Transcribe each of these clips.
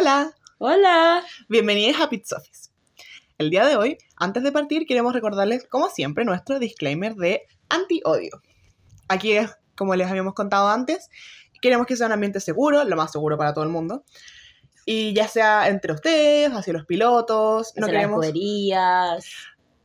Hola, Hola. bienvenidos a Pizza Office. El día de hoy, antes de partir, queremos recordarles, como siempre, nuestro disclaimer de anti-odio. Aquí es, como les habíamos contado antes, queremos que sea un ambiente seguro, lo más seguro para todo el mundo. Y ya sea entre ustedes, hacia los pilotos, no Hacia las escuderías.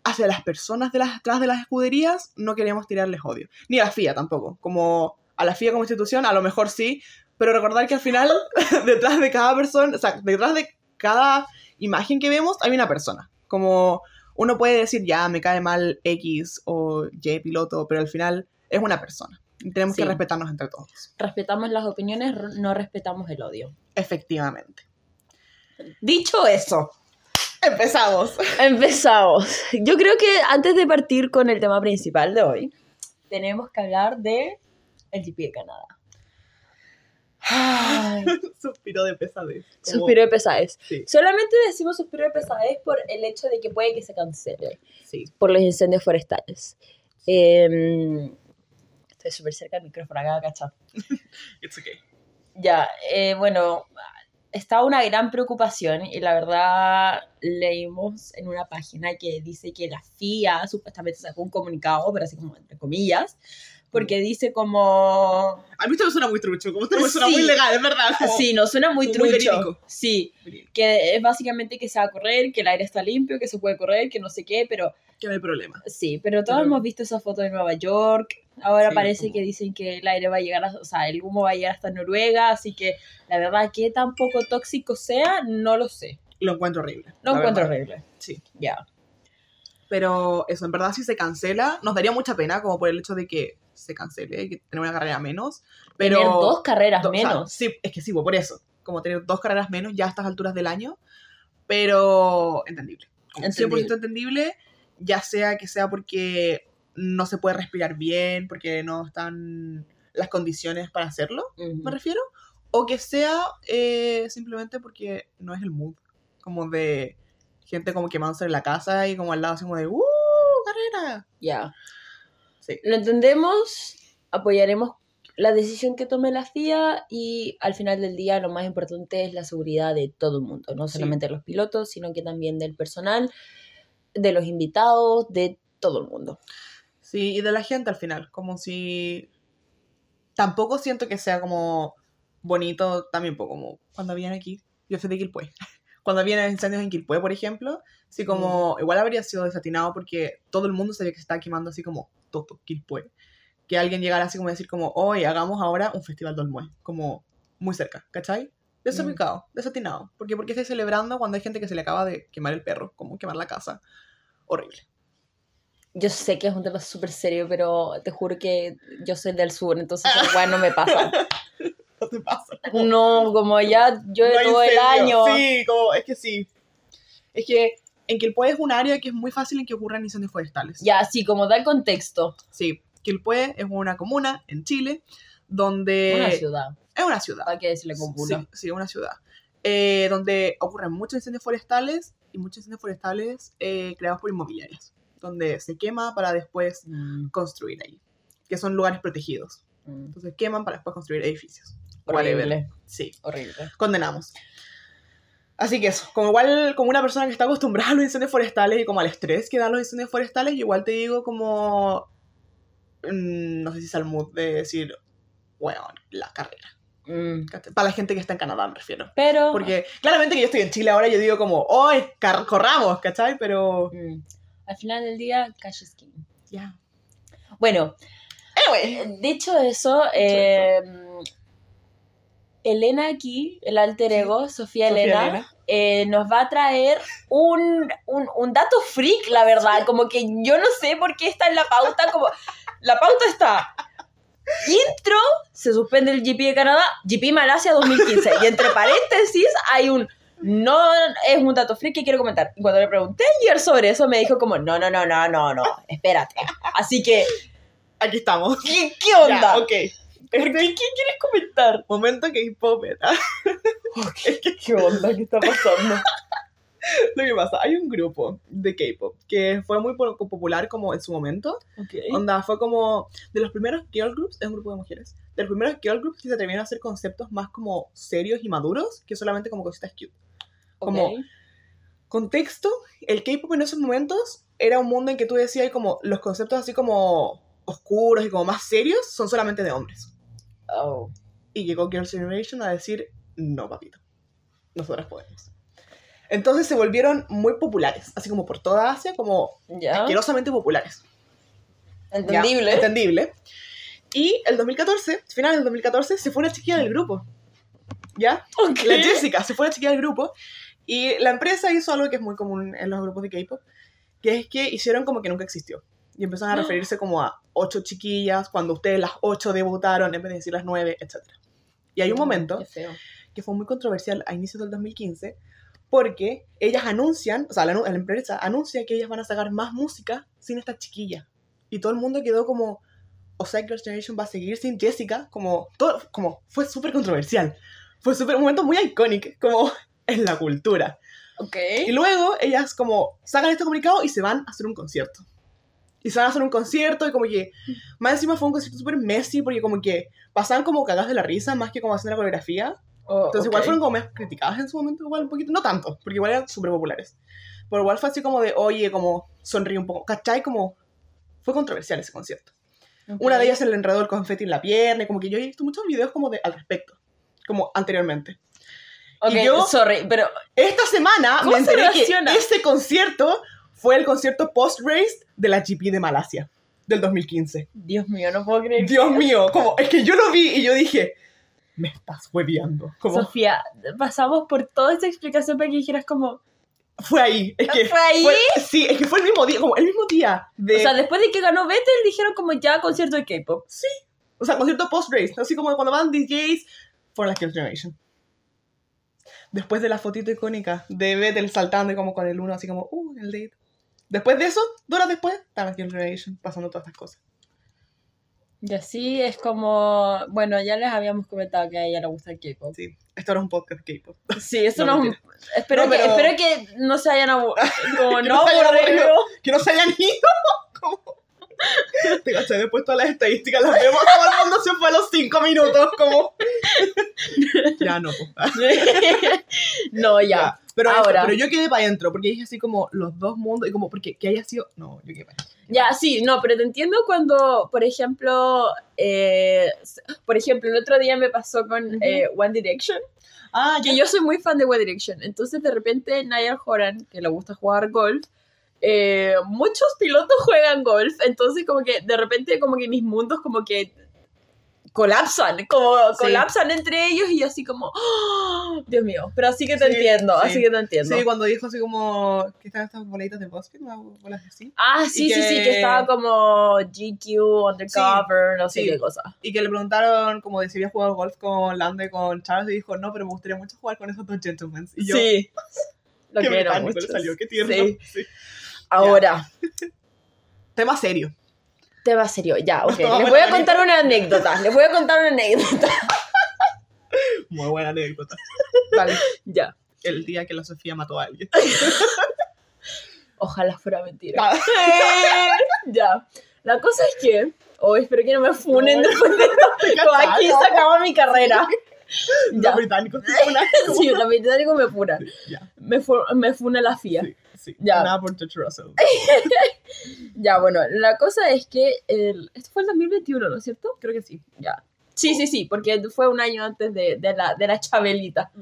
hacia las personas de las, atrás de las escuderías, no queremos tirarles odio. Ni a la FIA tampoco. Como a la FIA como institución, a lo mejor sí, pero recordar que al final, detrás de cada persona, o sea, detrás de cada imagen que vemos, hay una persona. Como uno puede decir, ya, me cae mal X o Y piloto, pero al final es una persona. Y tenemos que Sí. respetarnos entre todos. Respetamos las opiniones, no respetamos el odio. Efectivamente. Dicho eso, Empezamos. empezamos. Yo creo que antes de partir con el tema principal de hoy, tenemos que hablar de el GP de Canadá. Ay, Suspiro de pesadez. Como- suspiro de pesadez. Sí, Solamente decimos suspiro de pesadez por el hecho de que puede que se cancele sí. por los incendios forestales. Em, estoy súper cerca del micrófono acá, ¿cachai? It's okay. Ya, eh, bueno, está una gran preocupación y la verdad leímos en una página que dice que la FIA supuestamente sacó un comunicado, pero así como entre comillas, porque dice como... A mí esto me suena muy trucho, como esto me suena Sí. muy legal, es verdad. como- Sí, no suena muy muy trucho. verídico. sí, que es básicamente que se va a correr, que el aire está limpio, que se puede correr, que no sé qué, pero Que no hay problema. sí, pero todos Pero- hemos visto esa foto de Nueva York. Ahora Sí, parece como- que dicen que el aire va a llegar, a, o sea, el humo va a llegar hasta Noruega, así que la verdad que tan poco tóxico sea, no lo sé. Lo encuentro horrible. Lo encuentro verdad. horrible. Sí. Ya. Pero eso, en verdad, si se cancela, nos daría mucha pena, como por el hecho de que se cancele que tener una carrera menos. Pero. Tener dos carreras do- o sea, menos. sí, es que sí, pues, por eso. Como tener dos carreras menos ya a estas alturas del año. Pero entendible. Como Entendible. 100% entendible, ya sea que sea porque no se puede respirar bien, porque no están las condiciones para hacerlo, Ujú. me refiero, o que sea eh, simplemente porque no es el mood, como de gente como quemándose en la casa y como al lado así como de ¡Uh! ¡Carrera! Ya. Sí. Lo entendemos, apoyaremos la decisión que tome la FIA y al final del día lo más importante es la seguridad de todo el mundo, no Sí. solamente de los pilotos, sino que también del personal, de los invitados, de todo el mundo. Sí, y de la gente al final, como si... Tampoco siento que sea como bonito, también poco como cuando viene aquí, yo soy de Quilpué, cuando vienen incendios en Quilpué, por ejemplo, sí como, igual habría sido desatinado porque todo el mundo sabía que se estaba quemando así como todo Quilpué. Que alguien llegara así como a decir como, hoy hagamos ahora un festival de Olmué, como muy cerca, ¿cachai? Desubicado, desatinado. Porque porque estáis celebrando cuando hay gente que se le acaba de quemar el perro, como quemar la casa. Horrible. Yo sé que es un tema súper serio, pero te juro que yo soy del sur, entonces weá no me pasa. No te pasa. No, como ya yo No todo el año. Sí, como, es que sí. Es que en Quilpué es un área que es muy fácil en que ocurran incendios forestales. Ya, sí, como da el contexto. Sí, Quilpué es una comuna en Chile donde... Una ciudad, Es una ciudad. hay que decirle comuna. Sí, sí, una ciudad. Eh, donde ocurren muchos incendios forestales y muchos incendios forestales eh, creados por inmobiliarias, donde se quema para después Mm, construir ahí, que son lugares protegidos. mm. Entonces queman para después construir edificios. Whatever. Horrible, Sí, horrible. condenamos. Así que eso, como igual, como una persona que está acostumbrada a los incendios forestales y como al estrés que dan los incendios forestales, yo igual te digo como, mm, no sé si es al mood de decir, bueno, la carrera. Mm. Para la gente que está en Canadá me refiero. Pero, Porque claramente que yo estoy en Chile ahora, yo digo como, ¡hoy! corramos! ¿Cachai? Pero... mm, al final del día, cash is king. Ya. Bueno, Anyway. dicho eso, eh, Elena aquí, el alter Sí. ego, Sofía, Sofía Elena, Elena. eh, nos va a traer un, un, un dato freak, la verdad. Como que yo no sé por qué está en la pauta. Como la pauta está. Intro, se suspende el GP de Canadá, GP Malasia 2015. Y entre paréntesis hay un. No es un dato freak que quiero comentar. Y cuando le pregunté ayer sobre eso, me dijo como, no, no, no, no, no, no, espérate. Así que, Aquí estamos. ¿qué, qué onda? Ya, ok. ¿Qué, quieres comentar? Momento hop. ¿verdad? ¿Qué onda? ¿Qué está pasando? Lo que pasa, hay un grupo de K-pop que fue muy po- popular como en su momento. Ok. Onda, fue como de los primeros girl groups, es un grupo de mujeres, de los primeros girl groups que se atrevieron a hacer conceptos más como serios y maduros que solamente como cositas cute. como- Ok. Contexto, el K-pop en esos momentos era un mundo en que tú decías como los conceptos así como oscuros y como más serios son solamente de hombres. Oh. Y llegó Girls' Generation a decir, no, papito, nosotras podemos. Entonces se volvieron muy populares, así como por toda Asia, como Ya. asquerosamente populares. ¿ya? Entendible. Entendible. Y el 2014, final del 2014, se fue una chiquilla del grupo. ¿Ya? Ok. La Jessica se fue una chiquilla del grupo. Y la empresa hizo algo que es muy común en los grupos de K-pop, que es que hicieron como que nunca existió. Y empezaron a referirse como a ocho chiquillas, cuando ustedes las ocho debutaron, en vez de decir las nueve, etc. Y hay un momento que fue muy controversial a inicios del 2015, porque ellas anuncian, o sea, la, la empresa anuncia que ellas van a sacar más música sin esta chiquilla. Y todo el mundo quedó como, o sea, Girls' Generation va a seguir sin Jessica, como, todo, como, fue súper controversial. Fue súper, un momento muy icónico, como en la cultura. Ok. Y luego ellas como sacan este comunicado y se van a hacer un concierto. Y se van a hacer un concierto y como que, más encima fue un concierto súper messy porque como que pasaban como cagadas de la risa más que como haciendo la coreografía. Oh, Entonces ok. igual fueron como más criticadas en su momento, igual un poquito, no tanto, porque igual eran súper populares. Pero igual fue así como de, oye, como sonríe un poco, ¿cachai? Como fue controversial ese concierto. Ok. Una de ellas se le enredó el confeti en la pierna, y como que yo he visto muchos videos como de al respecto, como anteriormente. Ok, y yo- sorry, pero Esta semana ¿Cómo me se enteré que ese concierto fue el concierto post-race de la GP de Malasia, del 2015. Dios mío, no puedo creer. Dios mío, como, es que yo lo vi y yo dije, me estás hueviando. Como, Sofía, pasamos por toda esta explicación para que dijeras como... fue ahí. Es que ¿Fue ahí? sí, es que fue el mismo día, como el mismo día de, O sea, después de que ganó Vettel, dijeron como ya concierto de K-pop. o sea, concierto post-race, así como cuando van DJs, for la Girls' Generation. Después de la fotito icónica de Vettel saltando y como con el uno así como, uh, el date. Después de eso, dos horas después, está la Girls' Generation pasando todas estas cosas. Y así es como... Bueno, ya les habíamos comentado que a ella le gusta el K-pop. Sí, esto era un podcast K-pop. Sí, eso No, no, mentira. espero, No, que, pero- espero que no se hayan aburrido. Como Que no no hayan aburrido. Que no se hayan ido. Como- Te cachai, después todas las estadísticas las vemos, todo el mundo se fue a los cinco minutos, como... ya no, no, ya. Ya, Pero, eso, Ahora. pero yo quedé para adentro, porque dije así como los dos mundos, y como, porque que haya sido... No, yo quedé para adentro. Ya, sí, no, pero te entiendo cuando, por ejemplo, eh, por ejemplo, el otro día me pasó con eh, One Direction, Ah, que yo soy muy fan de One Direction, entonces de repente Niall Horan, que le gusta jugar golf, eh, muchos pilotos juegan golf, entonces como que de repente como que mis mundos como que colapsan, como Sí. colapsan entre ellos y así como, ¡oh! Dios mío, pero así que te Sí, entiendo, sí. así que te entiendo. Sí, cuando dijo así como que están estas bolitas de BuzzFeed, unas bolas así. Ah, sí, sí, sí, que- estaba como GQ, Undercover, no sé sí. qué cosa. Y que le preguntaron como de si había jugado golf con Lando y con Charles, y dijo, no, pero me gustaría mucho jugar con esos dos gentlemen. Y yo, sí. Lo qué quiero mucho. salió, qué tierno. Ahora, Tema serio. Tema serio, ya, ok. Les voy a contar una anécdota. Les voy a contar una anécdota. Muy buena anécdota. Dale. Ya. El día que la Sofía mató a alguien. Ojalá fuera mentira. Ya. La cosa es que. Oh, espero que no me funen No. después de esto. Como aquí se acaba mi carrera. Los Ya. británicos. Una, Sí, los británicos me funan. Me, fu- me funa la FIA. sí, sí. Ya. Nada por George Russell. Ya, bueno, la cosa es que. El... Esto fue el 2021, ¿no es cierto? Creo que sí. Ya. Sí, sí, sí, porque fue un año antes de, de la, de la Chabelita.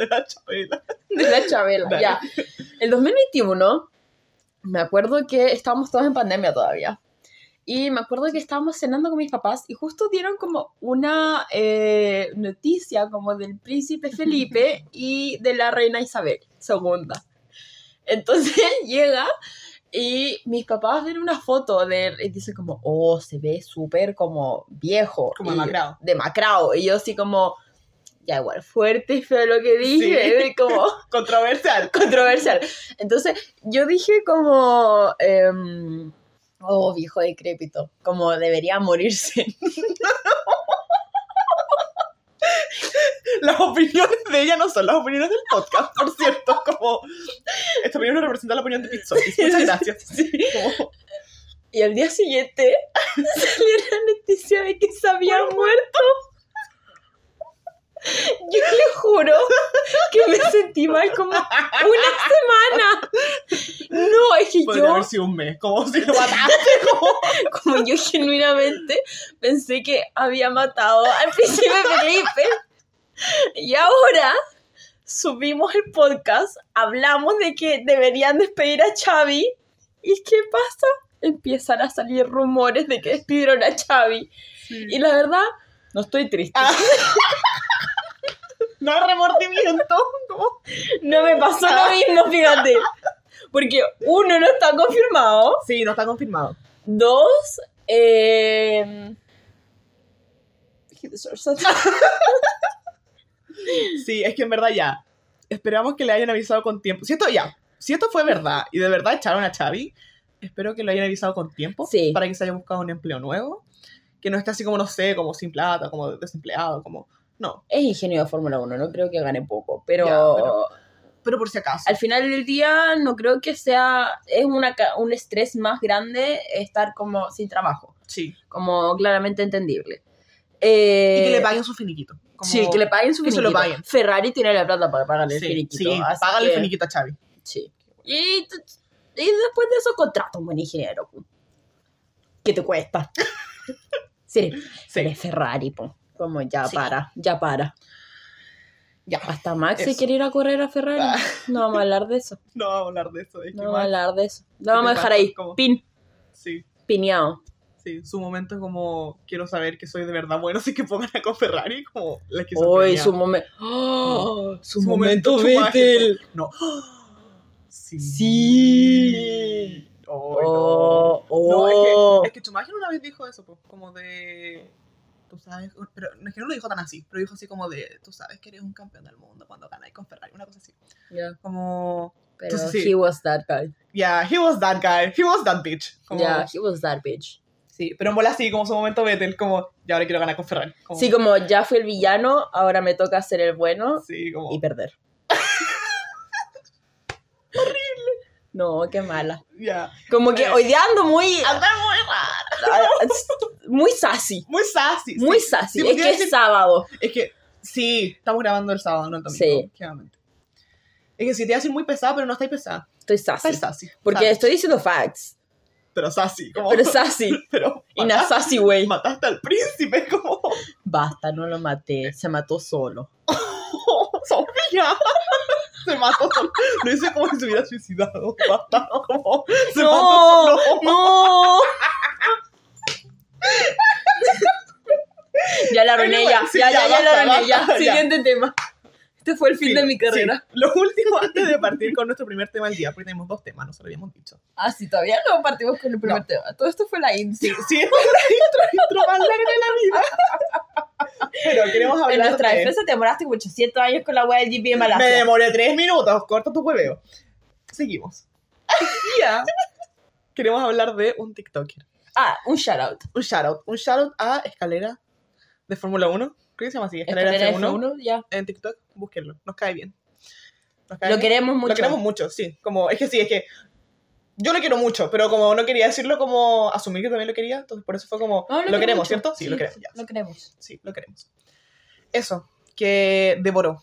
De la chavela. De la Chabela, Dale. ya. El 2021, me acuerdo que estábamos todos en pandemia todavía. Y me acuerdo que estábamos cenando con mis papás y justo dieron como una eh, noticia como del príncipe Felipe y de la reina Isabel II. Entonces llega y mis papás ven una foto de él y dicen como, oh, se ve súper como viejo. Como demacrado. Demacrado. Y yo así como, ya igual, fuerte y feo lo que dije. como Controversial. controversial. Entonces, yo dije como, em, oh, viejo decrépito, como debería morirse. Las opiniones de ella no son las opiniones del podcast, por cierto. Como, esta opinión no representa la opinión de Pizzotis. Muchas gracias. Como, Y al día siguiente salió la noticia de que se había muerto. Yo le juro que me sentí mal como una semana. No, es que podría yo, haber sido un mes. Como si lo mataste. Como... como yo genuinamente pensé que había matado al príncipe Felipe. Y ahora subimos el podcast, hablamos de que deberían despedir a Xavi. ¿Y qué pasa? Empiezan a salir rumores de que despidieron a Xavi. Y la verdad, no estoy triste. Ah. No hay remordimiento. No me pasó lo mismo, fíjate. Porque uno no está confirmado. Sí, no está confirmado. Dos, eh... he deserves it. Sí, es que en verdad ya. Esperamos que le hayan avisado con tiempo. Si esto ya, si esto fue verdad y de verdad echaron a Xavi, espero que lo hayan avisado con tiempo Sí. para que se haya buscado un empleo nuevo. Que no esté así como, no sé, como sin plata, como desempleado, como... No, Es ingenio de Fórmula 1, no creo que gane poco, pero, Ya, pero- pero por si acaso. al final del día no creo que sea, es una, un estrés más grande estar como sin trabajo, Sí. como claramente entendible. Eh, Y que le paguen su finiquito. Como- Sí, que le paguen su que se lo finiquito. paguen. Ferrari tiene la plata para pagarle el Sí, finiquito. sí, págale el finiquito a Xavi. Sí. Y, y después de eso contrata un buen ingeniero. ¿Qué te cuesta? sí, Sí. eres Ferrari, po. Como ya Sí. para, ya para. Ya. Hasta Max se quiere ir a correr a Ferrari. Ah. No vamos a hablar de eso. No vamos a hablar de eso. es que No vamos a hablar de eso. Lo vamos a dejar ahí. Pin, Sí, pineado. sí. Su momento es como, quiero saber que soy de verdad bueno, así que pongan a con Ferrari como la su momento. ¡Oh! su, Su momento, momento Vettel. No. Sí. Sí. No. Oh, No, es oh. que, es que Schumacher una vez dijo eso, pues, como de. Tú sabes, pero es que no lo dijo tan así, pero dijo así como de. Tú sabes que eres un campeón del mundo cuando ganáis con Ferrari, una cosa así. Ya, Como. pero Entonces, sí. he was that guy. Yeah, he was that guy, he was that bitch. Como, Yeah, he was that bitch. Sí, pero en bola así, como su momento Vettel, como. Y ahora quiero ganar con Ferrari. Como, Sí, como ya fui el villano, ahora me toca ser el bueno Sí, como. y perder. No, qué mala. Ya. Como que Eh. hoy día ando muy, Anda muy rara. muy sassy. Muy sassy. Muy sí. sassy. Sí, es que es sábado. Es que, sí, estamos grabando el sábado, no el domingo. Sí. Es que si te haces muy pesada, pero no estáis pesada. Estoy Estás sassy. sassy. Porque sassy. estoy diciendo facts. Pero sassy, como... Pero sassy. pero In a mataste, sassy way. mataste al príncipe, como... Basta, no lo maté. Se mató solo. Sofía. Se mató solo. Lo hice como si se hubiera suicidado. Basta, como... Se No, mató solo. ¡No! ya la arruiné, ya. sí, ya, ya, ya, la arruiné, ya. basta, ya. Siguiente tema. Este fue el fin Sí, de mi carrera. sí. Lo último, antes de partir con nuestro primer tema del día, porque tenemos dos temas, no se lo habíamos dicho. Ah, sí, todavía no partimos con el primer No. tema. Todo esto fue la intro. Sí, sí, esta es la intro, más larga de la vida. Pero queremos En hablar nuestra de... defensa te demoraste como 800 años con la wea del GP de Me Malasia. demoré tres minutos, corta tu hueveo. Seguimos. Ya. Queremos hablar de un TikToker. Ah, un shout out. Un shoutout. Un shoutout a Escalera de Fórmula 1. Creo que se llama así. Escalera, Escalera F1. F1, ya. En TikTok, búsquenlo. Nos cae bien. Nos cae Lo bien. queremos mucho. Lo queremos mucho, sí. Como, es que sí, es que yo lo quiero mucho, pero como no quería decirlo, como asumir que también lo quería, entonces por eso fue como, No, lo, queremos, mucho. ¿cierto? Sí, lo queremos. ya. Lo queremos. Sí, lo queremos. Eso, que devoró.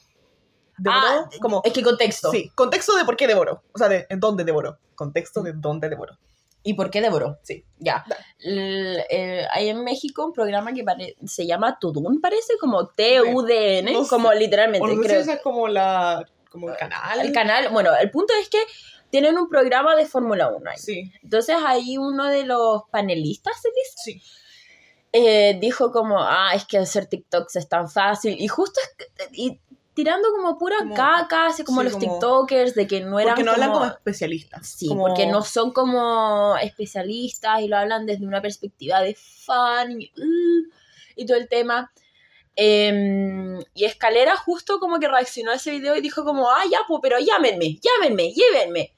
Devoró, Ah, como, Es que contexto. sí, contexto de por qué devoró. O sea, de en dónde devoró. Contexto de dónde devoró. ¿Y por qué devoró? Sí. Ya. El- el- hay en México un programa que se llama Tudun, parece como T-U-D-N, No sé. como literalmente. No sé si creo. esa es como la, como el canal. El canal, bueno, el punto es que tienen un programa de Fórmula 1 ahí. Sí, Entonces ahí uno de los panelistas, se dice, sí. eh, dijo como, ah, es que hacer TikToks es tan fácil. Y justo y tirando como pura Como- caca, así como sí, los como- TikTokers, de que no eran Porque no hablan como- como especialistas. Sí, como- porque no son como especialistas y lo hablan desde una perspectiva de fan y, uh, y todo el tema. Em, y Escalera justo como que reaccionó a ese video y dijo como, ah, ya, pues, pero llámenme, llámenme, llévenme.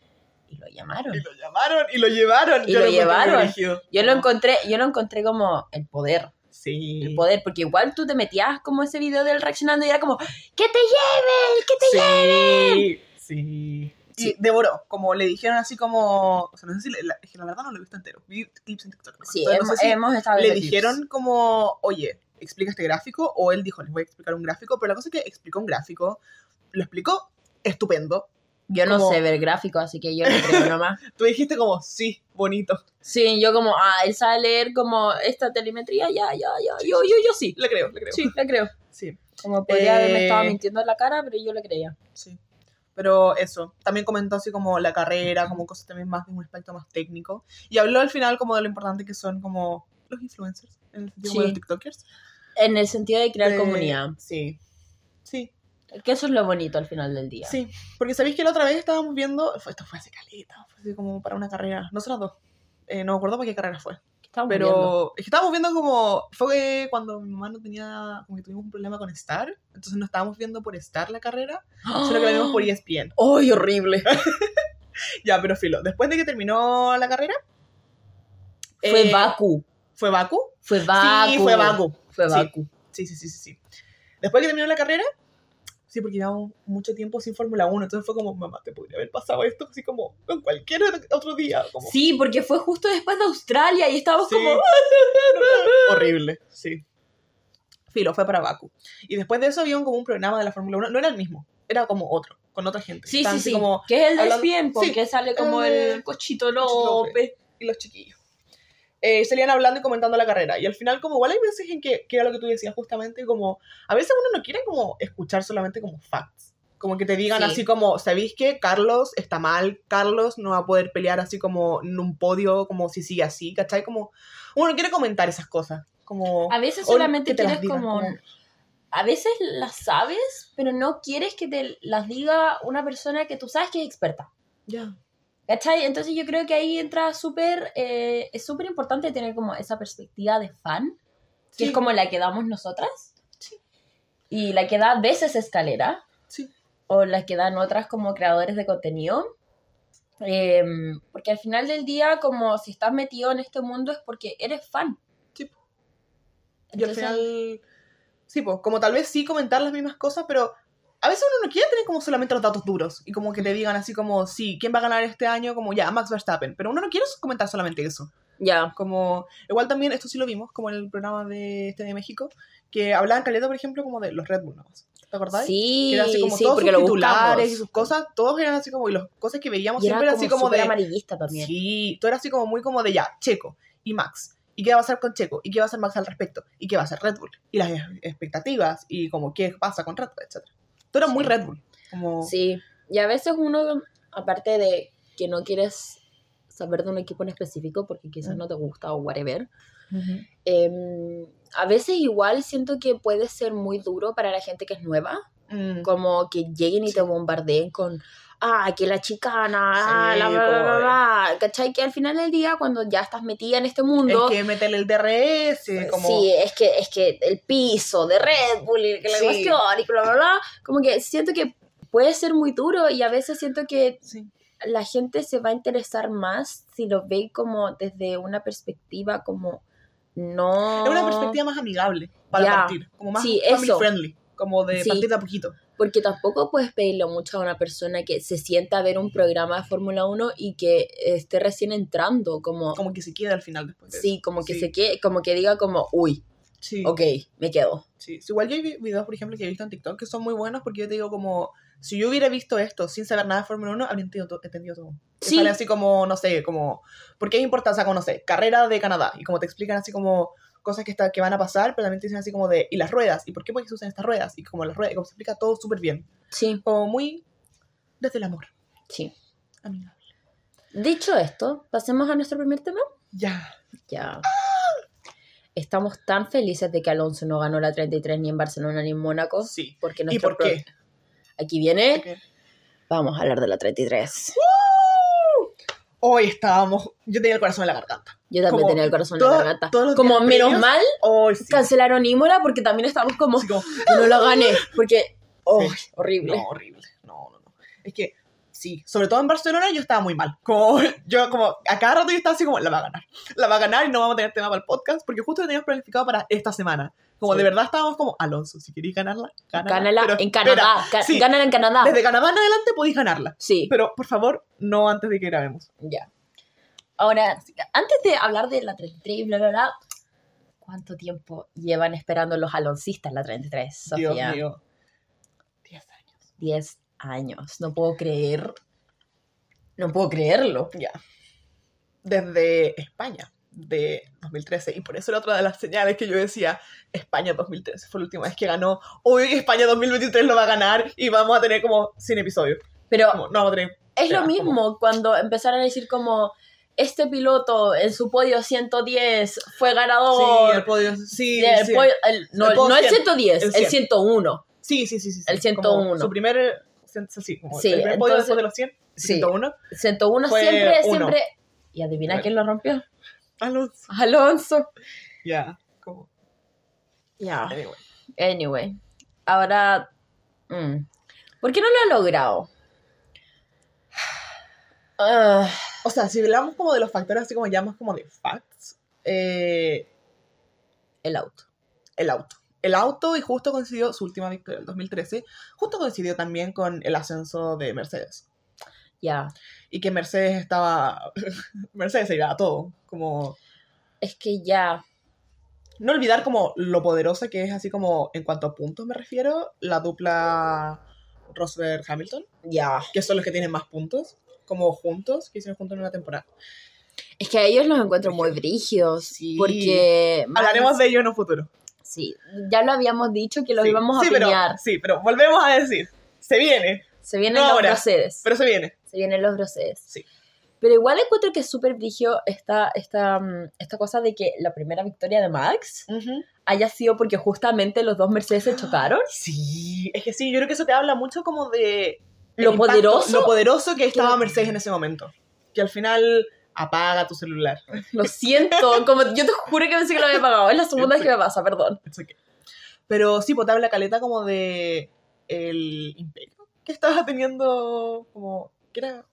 Y lo llamaron. Y lo llamaron y lo llevaron. Y Yo lo muy llevaron. Yo lo encontré, yo lo encontré como el poder. Sí. el poder, porque igual tú te metías como ese video del reaccionando y era como, ¡que te lleven! ¡que te lleven! Sí, sí. Sí. Y devoró, como le dijeron así como, o sea, no sé si, le- la, es que la verdad no lo he visto entero, vi clips en TikTok. Sí, Entonces, hemos, no sé si hemos estado le clips. dijeron como, oye, explica este gráfico, o él dijo, les voy a explicar un gráfico, pero la cosa es que explicó un gráfico, lo explicó estupendo. Yo no como- sé ver gráficos, así que yo no creo nomás. Tú dijiste como, sí, bonito. Sí, yo como, ah, él sabe leer como esta telemetría, ya, ya, ya, yo, yo, yo sí. Le creo, le creo. Sí, le creo. Sí, Como podría haberme Eh, estado mintiendo en la cara, pero yo le creía. sí. Pero eso, también comentó así como la carrera, como cosas también más de un aspecto más técnico. Y habló al final como de lo importante que son como los influencers, en el sentido Sí. los TikTokers. En el sentido de crear Eh, comunidad. Sí. Sí, Que eso es lo bonito al final del día. sí. Porque sabéis que la otra vez estábamos viendo, fue- esto fue hace caleta, fue así como para una carrera, nosotros dos. Eh, no me acuerdo para qué carrera fue. Estamos Pero viendo. es que estábamos viendo como. Fue cuando mi mamá no tenía. Como que tuvimos un problema con Star. Entonces no estábamos viendo por Star la carrera, sino que la vimos por ESPN. ¡Ay, horrible! Ya, pero filo. Después de que terminó la carrera. Fue eh, Baku. ¿Fue Baku? Fue Baku. Sí, fue Baku. Fue Sí. Baku. Sí, sí, sí, sí, sí. Después de que terminó la carrera. Sí, porque llevamos mucho tiempo sin Fórmula 1. Entonces fue como, mamá, te podría haber pasado esto así como en cualquier otro día. Como, Sí, porque fue justo después de Australia y estábamos Sí. como... Horrible, sí. Filo, fue para Baku. Y después de eso había un- como un programa de la Fórmula 1. No era el mismo, era como otro, con otra gente. Sí, Estaban sí, sí. como que es el de hablando- ESPN, porque Sí, sale como el de el Cochito López. López. y los chiquillos. Eh, salían hablando y comentando la carrera. Y al final, como igual hay veces en que, que era lo que tú decías justamente, como a veces uno no quiere como escuchar solamente como facts. Como que te digan Sí. así como, ¿sabéis que Carlos está mal? Carlos no va a poder pelear así como en un podio, como si sigue así, ¿cachai? Como uno quiere comentar esas cosas. Como, A veces solamente te quieres digan, como... A veces las sabes, pero no quieres que te las diga una persona que tú sabes que es experta. Ya. ¿Cachai? Entonces yo creo que ahí entra súper... eh, es súper importante tener como esa perspectiva de fan, que Sí. es como la que damos nosotras. Sí. Y la que da a veces escalera. Sí. o las que dan otras como creadores de contenido. Eh, porque al final del día, como si estás metido en este mundo es porque eres fan. Sí. Y al final, sí, pues, como tal vez sí comentar las mismas cosas, pero a veces uno no quiere tener como solamente los datos duros y como que te digan así como, sí, ¿quién va a ganar este año? Como ya, Max Verstappen, pero uno no quiere comentar solamente eso. Ya. Como, igual también, esto sí lo vimos, como en el programa de este de México, que hablaban caleta, por ejemplo, como de los Red Bull nuevos. ¿Te acordás? Sí, Que era así como sí, todos porque sus titulares y sus cosas, todos eran así como, y las cosas que veíamos Y siempre era como así como de, amarillista también. Sí, todo era así como muy como de ya, Checo y Max. ¿Y qué va a hacer con Checo? ¿Y qué va a hacer Max al respecto? ¿Y qué va a hacer Red Bull? Y las expectativas y como qué pasa con Red Bull, etc. Todo era muy Sí. Red Bull. Como... Sí, y a veces uno, aparte de que no quieres saber de un equipo en específico porque quizás no te gusta o whatever, em, a veces igual siento que puede ser muy duro para la gente que es nueva, Mm, como que lleguen y Sí. te bombardeen con, ah, que la chicana, ah, Sí, la bla, bla, bla, de- bla", ¿cachai? Que al final del día, cuando ya estás metida en este mundo... Es que meterle el DRS, como... Sí, es que, es que el piso de Red Bull y que la Sí. cuestión y bla, bla, bla, como que siento que puede ser muy duro y a veces siento que Sí. la gente se va a interesar más si lo ve como desde una perspectiva como no... Es una perspectiva más amigable para partir, como más Sí, family eso. friendly, como de Sí. partir de a poquito. Porque tampoco puedes pedirle mucho a una persona que se sienta a ver un programa de Fórmula 1 y que esté recién entrando, como... Como que se queda al final después de Sí, eso. como que Sí. se quede, como que diga como, uy, Sí. ok, me quedo. Sí, igual yo hay vi- videos, por ejemplo, que he visto en TikTok que son muy buenos porque yo te digo como, si yo hubiera visto esto sin saber nada de Fórmula 1, habría entendido, to- entendido todo. Sí. Sale así como, no sé, como, ¿por qué es importante? O sea, como, no sé, carrera de Canadá. Y como te explican así como cosas que, está, que van a pasar, pero también te dicen así como de, ¿y las ruedas? ¿Y por qué porque se usan estas ruedas? Y como las ruedas, como se explica todo súper bien. Sí, Como muy desde el amor, sí. amigable. Dicho esto, pasemos a nuestro primer tema. Ya. Ya. Estamos tan felices de que Alonso no ganó la 33 ni en Barcelona ni en Mónaco. Sí. Porque ¿Y por pro- qué? Aquí viene. Porque Vamos a hablar de la 33. Hoy estábamos, yo tenía el corazón en la garganta. Yo también Como tenía el corazón en todo- la garganta. Como menos previos, mal Hoy sí. cancelaron Imola porque también estábamos como, Así como, "Que no lo gané. Porque, oh, Sí. horrible. No, horrible. No, no, no. Es que Sí, sobre todo en Barcelona yo estaba muy mal. Como, yo como, a cada rato yo estaba así como, la va a ganar. La va a ganar y no vamos a tener tema para el podcast porque justo lo teníamos planificado para esta semana. Como Sí. de verdad estábamos como, Alonso, si queréis ganarla, gánala. Gánala Pero en Canadá. Sí, Gánala en Canadá. Desde Canadá en adelante podéis ganarla. Sí, Pero por favor, no antes de que grabemos. ya. Ahora, antes de hablar de la 33 y bla, bla, bla, ¿cuánto tiempo llevan esperando los aloncistas la 33, Sofía? Dios mío. 10 años. 10 años. No puedo creer. No puedo creerlo. Ya. Desde España, de 2013. Y por eso era otra de las señales que yo decía, España 2013 fue la última vez que ganó. Hoy España 2023 lo va a ganar y vamos a tener como 100 episodios. Pero Como, no vamos a tener... es lo ya, mismo cuando empezaron a decir como este piloto en su podio 110 fue ganador. Sí, el podio. Sí, del sí. podio- el- no, El podio no el 100, 110, el el 100. 101. sí, sí, sí, sí, el Como 101. Su primer... Sí, como Sí, el primer podio entonces- después de los 100. sí. 101. 101 Fue siempre, uno. siempre. Y adivina quién lo rompió. Alonso. Alonso. Ya. Como... Ya. Anyway. Anyway. Ahora. mm, ¿Por qué no lo ha logrado? O sea, si hablamos como de los factores así como ya más como de facts, eh, el auto. el auto. El auto y justo coincidió, su última victoria del 2013, justo coincidió también con el ascenso de Mercedes. Ya. Y que Mercedes estaba... Mercedes se iba a todo. Como... Es que ya. No olvidar como lo poderosa que es así como en cuanto a puntos me refiero, la dupla Rosberg-Hamilton, Ya. que son los que tienen más puntos, como juntos, que hicieron juntos en una temporada. Es que a ellos los encuentro muy brígidos. Sí. Porque. Hablaremos de ello en un futuro. Sí, ya lo habíamos dicho que los Sí, íbamos a sí, sí, pero volvemos a decir, se viene, Se vienen no los ahora, pero se viene. Se vienen los Mercedes. Sí. Pero igual encuentro que es súper brígido esta, esta, mm, esta cosa de que la primera victoria de Max haya sido porque justamente los dos Mercedes se chocaron. Sí, es que sí, yo creo que eso te habla mucho como de... Lo impacto, poderoso. Lo poderoso que estaba Claro. Mercedes en ese momento. Que al final apaga tu celular. Lo siento, como yo te juro que pensé que lo había pagado. Es la segunda vez que me pasa, perdón. Okay. Pero sí, pues te habla caleta como de el imperio que estaba teniendo como... ¿Qué era?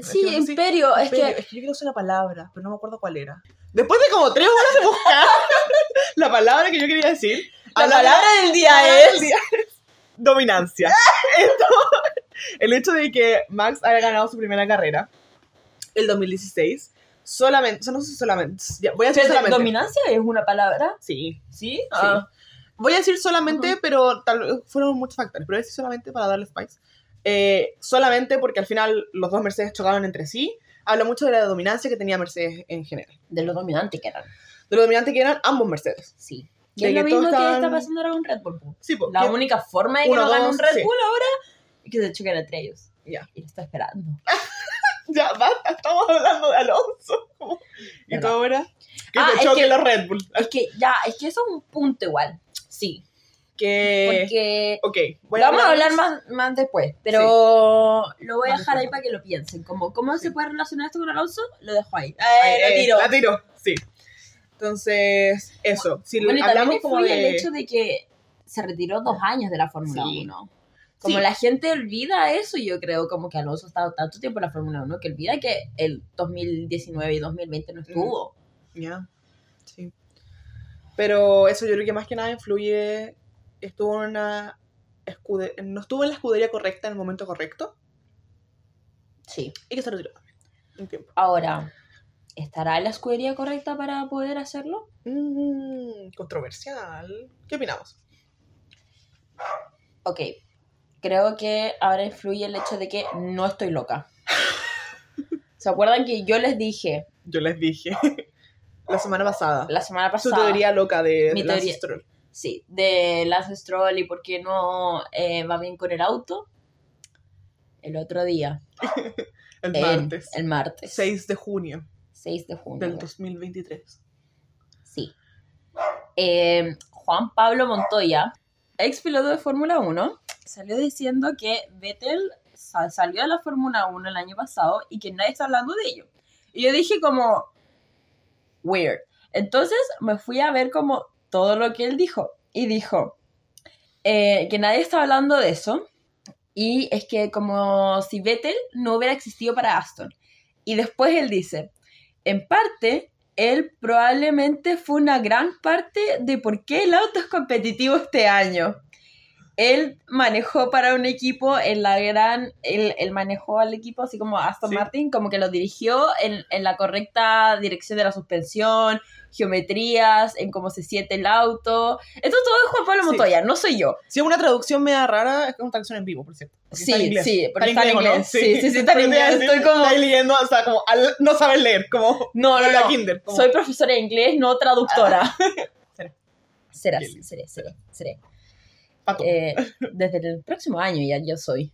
Sí, que Imperio, es Imperio. que Es que yo quiero usar una palabra, pero no me acuerdo cuál era. Después de como tres horas de buscar la palabra que yo quería decir, la palabra del día es... día es dominancia. Esto, el hecho de que Max haya ganado su primera carrera, el 2016, solamente, o sea, no sé si solamente, voy a decir solamente. ¿Dominancia es una palabra? Sí, ¿Sí? Ah, Voy a decir solamente, Ujú. pero tal vez fueron muchos factores, pero voy a decir solamente para darle spice. Eh, solamente porque al final los dos Mercedes chocaron entre sí. Habla mucho de la dominancia que tenía Mercedes en general. de lo dominante que eran. De lo dominante que eran ambos Mercedes. Sí. Y es lo mismo que estaban- está pasando ahora con Red Bull. po. Sí, porque La única forma de que Uno, no gane un Red sí. Bull ahora es que se choquen entre ellos. Ya. Y lo está esperando. ya basta, estamos hablando de Alonso. y tú ahora que Ah, es choquen que- los Red Bull. Es que ya, es que eso es un punto igual. Sí. Que. Porque Ok, voy lo vamos a hablar más, más después. Pero lo voy a dejar ahí para que lo piensen. Como, ¿Cómo se puede relacionar esto con Alonso? Lo dejo ahí. Eh, lo eh, tiro. La tiro, sí. Entonces, eso. Si Bueno, y también hablamos como de. el hecho de que se retiró dos años de la Fórmula Sí. 1. Como Sí. la gente olvida eso, yo creo, como que Alonso ha estado tanto tiempo en la Fórmula 1 que olvida que el 2019 y 2020 no estuvo. Ya. Pero eso yo creo que más que nada influye. Estuvo en una. escude- no estuvo en la escudería correcta en el momento correcto Sí. y que se retiró también. Un tiempo. Ahora, ¿estará la escudería correcta para poder hacerlo? Mm, controversial. ¿Qué opinamos? Ok. Creo que ahora influye el hecho de que no estoy loca. ¿Se acuerdan que yo les dije Yo les dije la semana pasada. la semana Su pasada? teoría loca de, Mi Lance teoría- Stroll. Sí, de Lance Stroll y por qué no eh, va bien con el auto. El otro día, El el, martes. el martes, 6 de junio 6 de junio. del 2023. Sí. Eh, Juan Pablo Montoya, ex piloto de Fórmula 1, salió diciendo que Vettel sa- salió de la Fórmula 1 el año pasado y que nadie está hablando de ello. Y yo dije como, weird. Entonces me fui a ver como todo lo que él dijo. Y dijo eh, que nadie está hablando de eso. Y es que como si Vettel no hubiera existido para Aston. Y después él dice, en parte, él probablemente fue una gran parte de por qué el auto es competitivo este año. Él manejó para un equipo en la gran, él, él manejó al equipo así como Aston Sí. Martin, como que lo dirigió en, en la correcta dirección de la suspensión, geometrías, en cómo se siente el auto. Esto todo es Juan Pablo Sí. Montoya, no soy yo. Si es una traducción media rara, es una traducción en vivo, por cierto. Sí, sí, porque está en inglés. Sí, sí, sí, está en inglés. Estoy como- Está leyendo, o sea, como al- no sabes leer, como No, no, la no. kinder. como- Soy profesora de inglés, no traductora. Será. Será, Qué lindo. seré, seré, seré. Pato. Eh, desde el próximo año ya yo soy.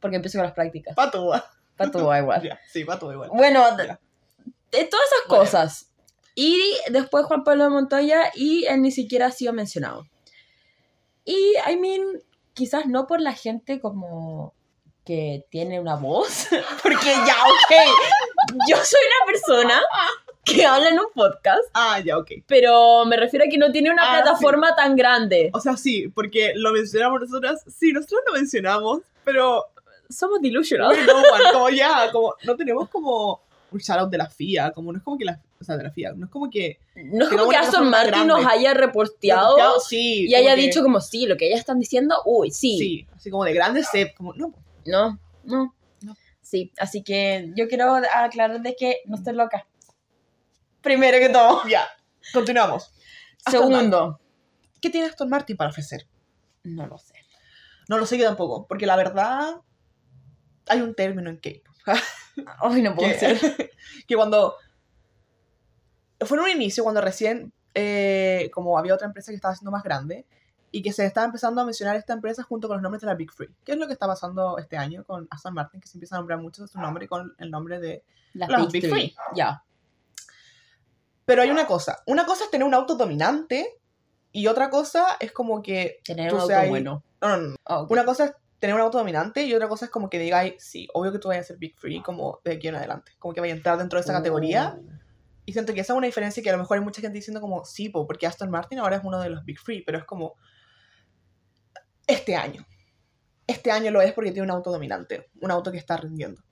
Porque empiezo con las prácticas. Pato, va. Para todo va igual. Ya, sí, pato igual. Bueno, de, Ya. de todas esas cosas. Y después Juan Pablo Montoya y él ni siquiera ha sido mencionado. Y, I mean, quizás no por la gente como que tiene una voz, porque ya, ok, yo soy una persona que habla en un podcast, Ah, ya, ok. pero me refiero a que no tiene una Ah, plataforma tan grande. O sea, sí, porque lo mencionamos nosotras. Sí, nosotros lo mencionamos, pero Somos delusional. no como ya, como no tenemos como un shoutout de la FIA, como no es como que la, o sea, de la FIA, no es como que No es como que Aston Martin nos haya reporteado sí, y haya que- dicho como sí, lo que ellas están diciendo, uy, sí. así como de grandes set, como No, no. No. Sí, así que yo quiero aclarar de que no estoy loca. Primero que todo. ya, continuamos. Aston Segundo, ¿Qué tiene Aston Martin para ofrecer? no lo sé. No lo sé yo tampoco, porque la verdad hay un término en K-pop. Ay, no puedo que, ser. que cuando fue en un inicio cuando recién eh, como había otra empresa que estaba siendo más grande y que se estaba empezando a mencionar esta empresa junto con los nombres de la Big Free. ¿Qué es lo que está pasando este año con Aston Martin? Que se empieza a nombrar mucho su nombre con el nombre de... Las Los Big Big. Three. Ya. Pero hay una cosa. Una cosa es tener un auto dominante y otra cosa es como que... Tener Tú un auto seas- bueno. No, no, no. Ah, ok. Una cosa es tener un auto dominante y otra cosa es como que digáis, sí, obvio que tú vayas a ser Big Free como de aquí en adelante. Como que vaya a entrar dentro de esa categoría. Uh. Y siento que esa es una diferencia que a lo mejor hay mucha gente diciendo como, sí, po, porque Aston Martin ahora es uno de los Big Free, pero es como, este año. Este año lo es porque tiene un auto dominante, un auto que está rindiendo.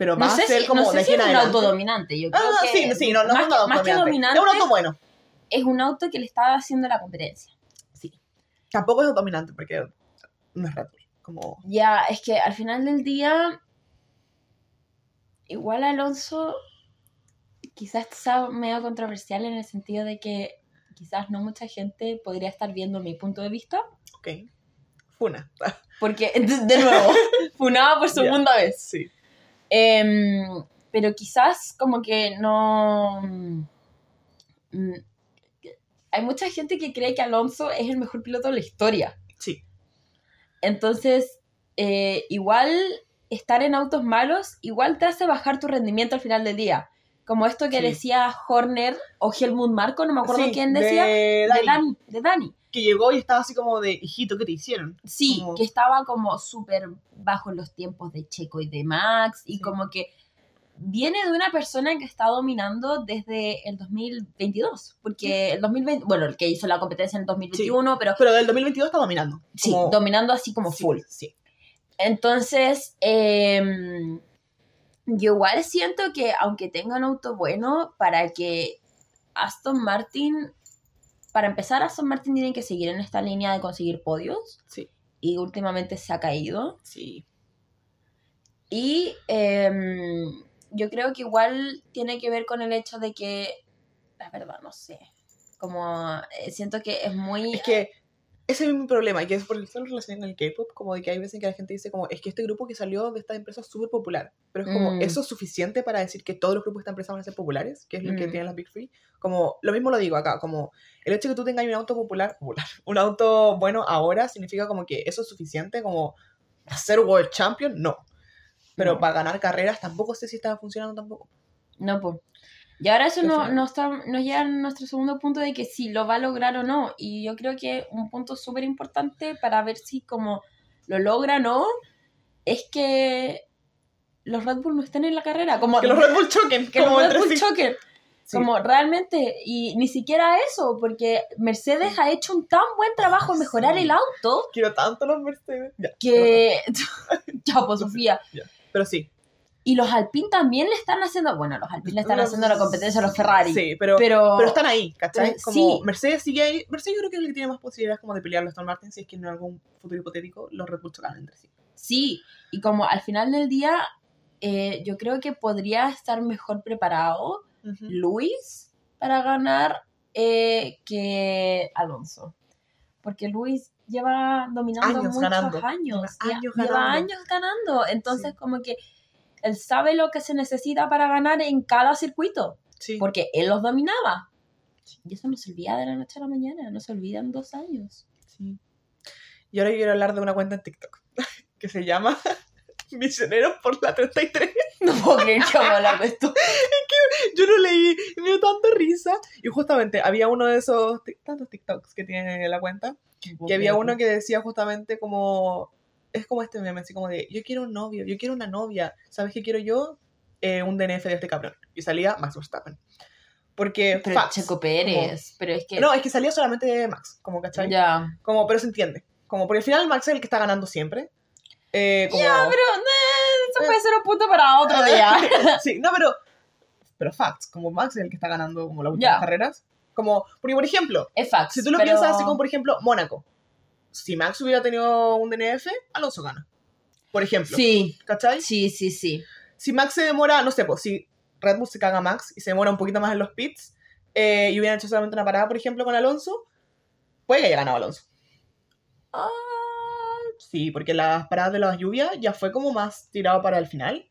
Pero va No sé a ser si, como no de sé aquí si es un auto dominante. Yo creo Ah, que sí, sí, no, no más, es un auto que, más que dominante. dominante Es un auto bueno. es un auto que le está haciendo la competencia. Tampoco es dominante porque no es Red Bull. Como, Ya, es que al final del día, igual Alonso, quizás sea medio controversial en el sentido de que quizás no mucha gente podría estar viendo mi punto de vista, ok, Funa. porque, de, de nuevo, funaba por segunda vez. Sí. Em, pero quizás como que no... mm, Hay mucha gente que cree que Alonso es el mejor piloto de la historia. Sí. Entonces, eh, igual estar en autos malos, igual te hace bajar tu rendimiento al final del día. Como esto que Sí. decía Horner o Helmut Marco, no me acuerdo Sí, quién decía, de, De Dani, de Dani. Que llegó y estaba así como de, hijito, ¿qué te hicieron? Sí, Como- que estaba como súper bajo en los tiempos de Checo y de Max, y Sí. como que viene de una persona que está dominando desde el 2022, porque el 2020, bueno, el que hizo la competencia en el 2021, pero Pero del 2022 está dominando. sí, Como- dominando así como full. Sí. Entonces, em, yo igual siento que aunque tenga un auto bueno, para que Aston Martin, para empezar, Aston Martin tiene que seguir en esta línea de conseguir podios Sí. y últimamente se ha caído. Sí. Y em, yo creo que igual tiene que ver con el hecho de que, la verdad, no sé, como eh, siento que es muy... Es que ese es mi problema, y que es porque esto lo relacioné con el K-pop, como de que hay veces que la gente dice como, es que este grupo que salió de esta empresa es súper popular, pero es como, Mm. ¿eso es suficiente para decir que todos los grupos de esta empresa van a ser populares? Que es lo que Mm. tienen las Big Free. Como, lo mismo lo digo acá, como, el hecho de que tú tengas un auto popular, popular, un auto bueno ahora, significa como que eso es suficiente como ser World Champion, no. Pero para ganar carreras tampoco sé si está funcionando tampoco. No, pues. Y ahora eso no, no está, nos lleva a nuestro segundo punto de que si lo va a lograr o no. Y yo creo que un punto súper importante para ver si como lo logra o no es que los Red Bull no estén en la carrera. Como Que los Red Bull choquen, que los como Red entre Bull sí. choquen. Sí. Como realmente, y ni siquiera eso, porque Mercedes ha hecho un tan buen trabajo en mejorar Sí. el auto Quiero tanto los Mercedes. Ya, que... ya, pues Sofía. Pero sí. Y los Alpine también le están haciendo, bueno, los Alpine le están Los- haciendo la competencia a los Ferrari. Sí, pero, pero, pero, están ahí, ¿cachai? pero Como sí. Mercedes sigue ahí. Mercedes yo creo que es el que tiene más posibilidades como de pelear a Aston Martin si es que en algún futuro hipotético los Red Bull chocan entre sí. sí, y como al final del día, eh, yo creo que podría estar mejor preparado Ujú. Luis para ganar eh, que Alonso. Porque Luis lleva dominando Años muchos ganando. años. Lleva Lle- años lleva ganando. años ganando. Entonces, Sí. como que él sabe lo que se necesita para ganar en cada circuito. Sí. Porque él los dominaba. Y eso no se olvida de la noche a la mañana. No se olvida en dos años. Sí. Y ahora quiero hablar de una cuenta en TikTok que se llama Misioneros por la 33. No puedo creer que vamos a hablar de esto. Yo lo leí y me dio tanta risa. Y justamente había uno de esos tantos TikToks que tiene la cuenta. Que había uno que decía justamente como. Es como este meme, así como de: Yo quiero un novio, yo quiero una novia. ¿Sabes qué quiero yo? Eh, un DNF de este cabrón. Y salía Max Verstappen. Porque. Pero facts, Checo Pérez. Pero es que. como- no, es que salía solamente Max, como, ¿cachai? ya. Como, pero se entiende. Como, porque al final Max es el que está ganando siempre. Eh, como, Ya, pero eh, eso puede ser un punto para otro día. sí, no, pero. Pero facts, como Max es el que está ganando como las últimas Ya. carreras. Como, porque por ejemplo, Es fax. si tú lo pero- piensas así como por ejemplo Mónaco. Si Max hubiera tenido un DNF, Alonso gana. Por ejemplo. Sí, ¿Cachai? sí, sí, sí. Si Max se demora, no sé, pues si Red Bull se caga a Max y se demora un poquito más en los pits eh, y hubieran hecho solamente una parada, por ejemplo, con Alonso, puede que haya ganado Alonso. Ah, Sí, porque las paradas de las lluvias ya fue como más tirado para el final.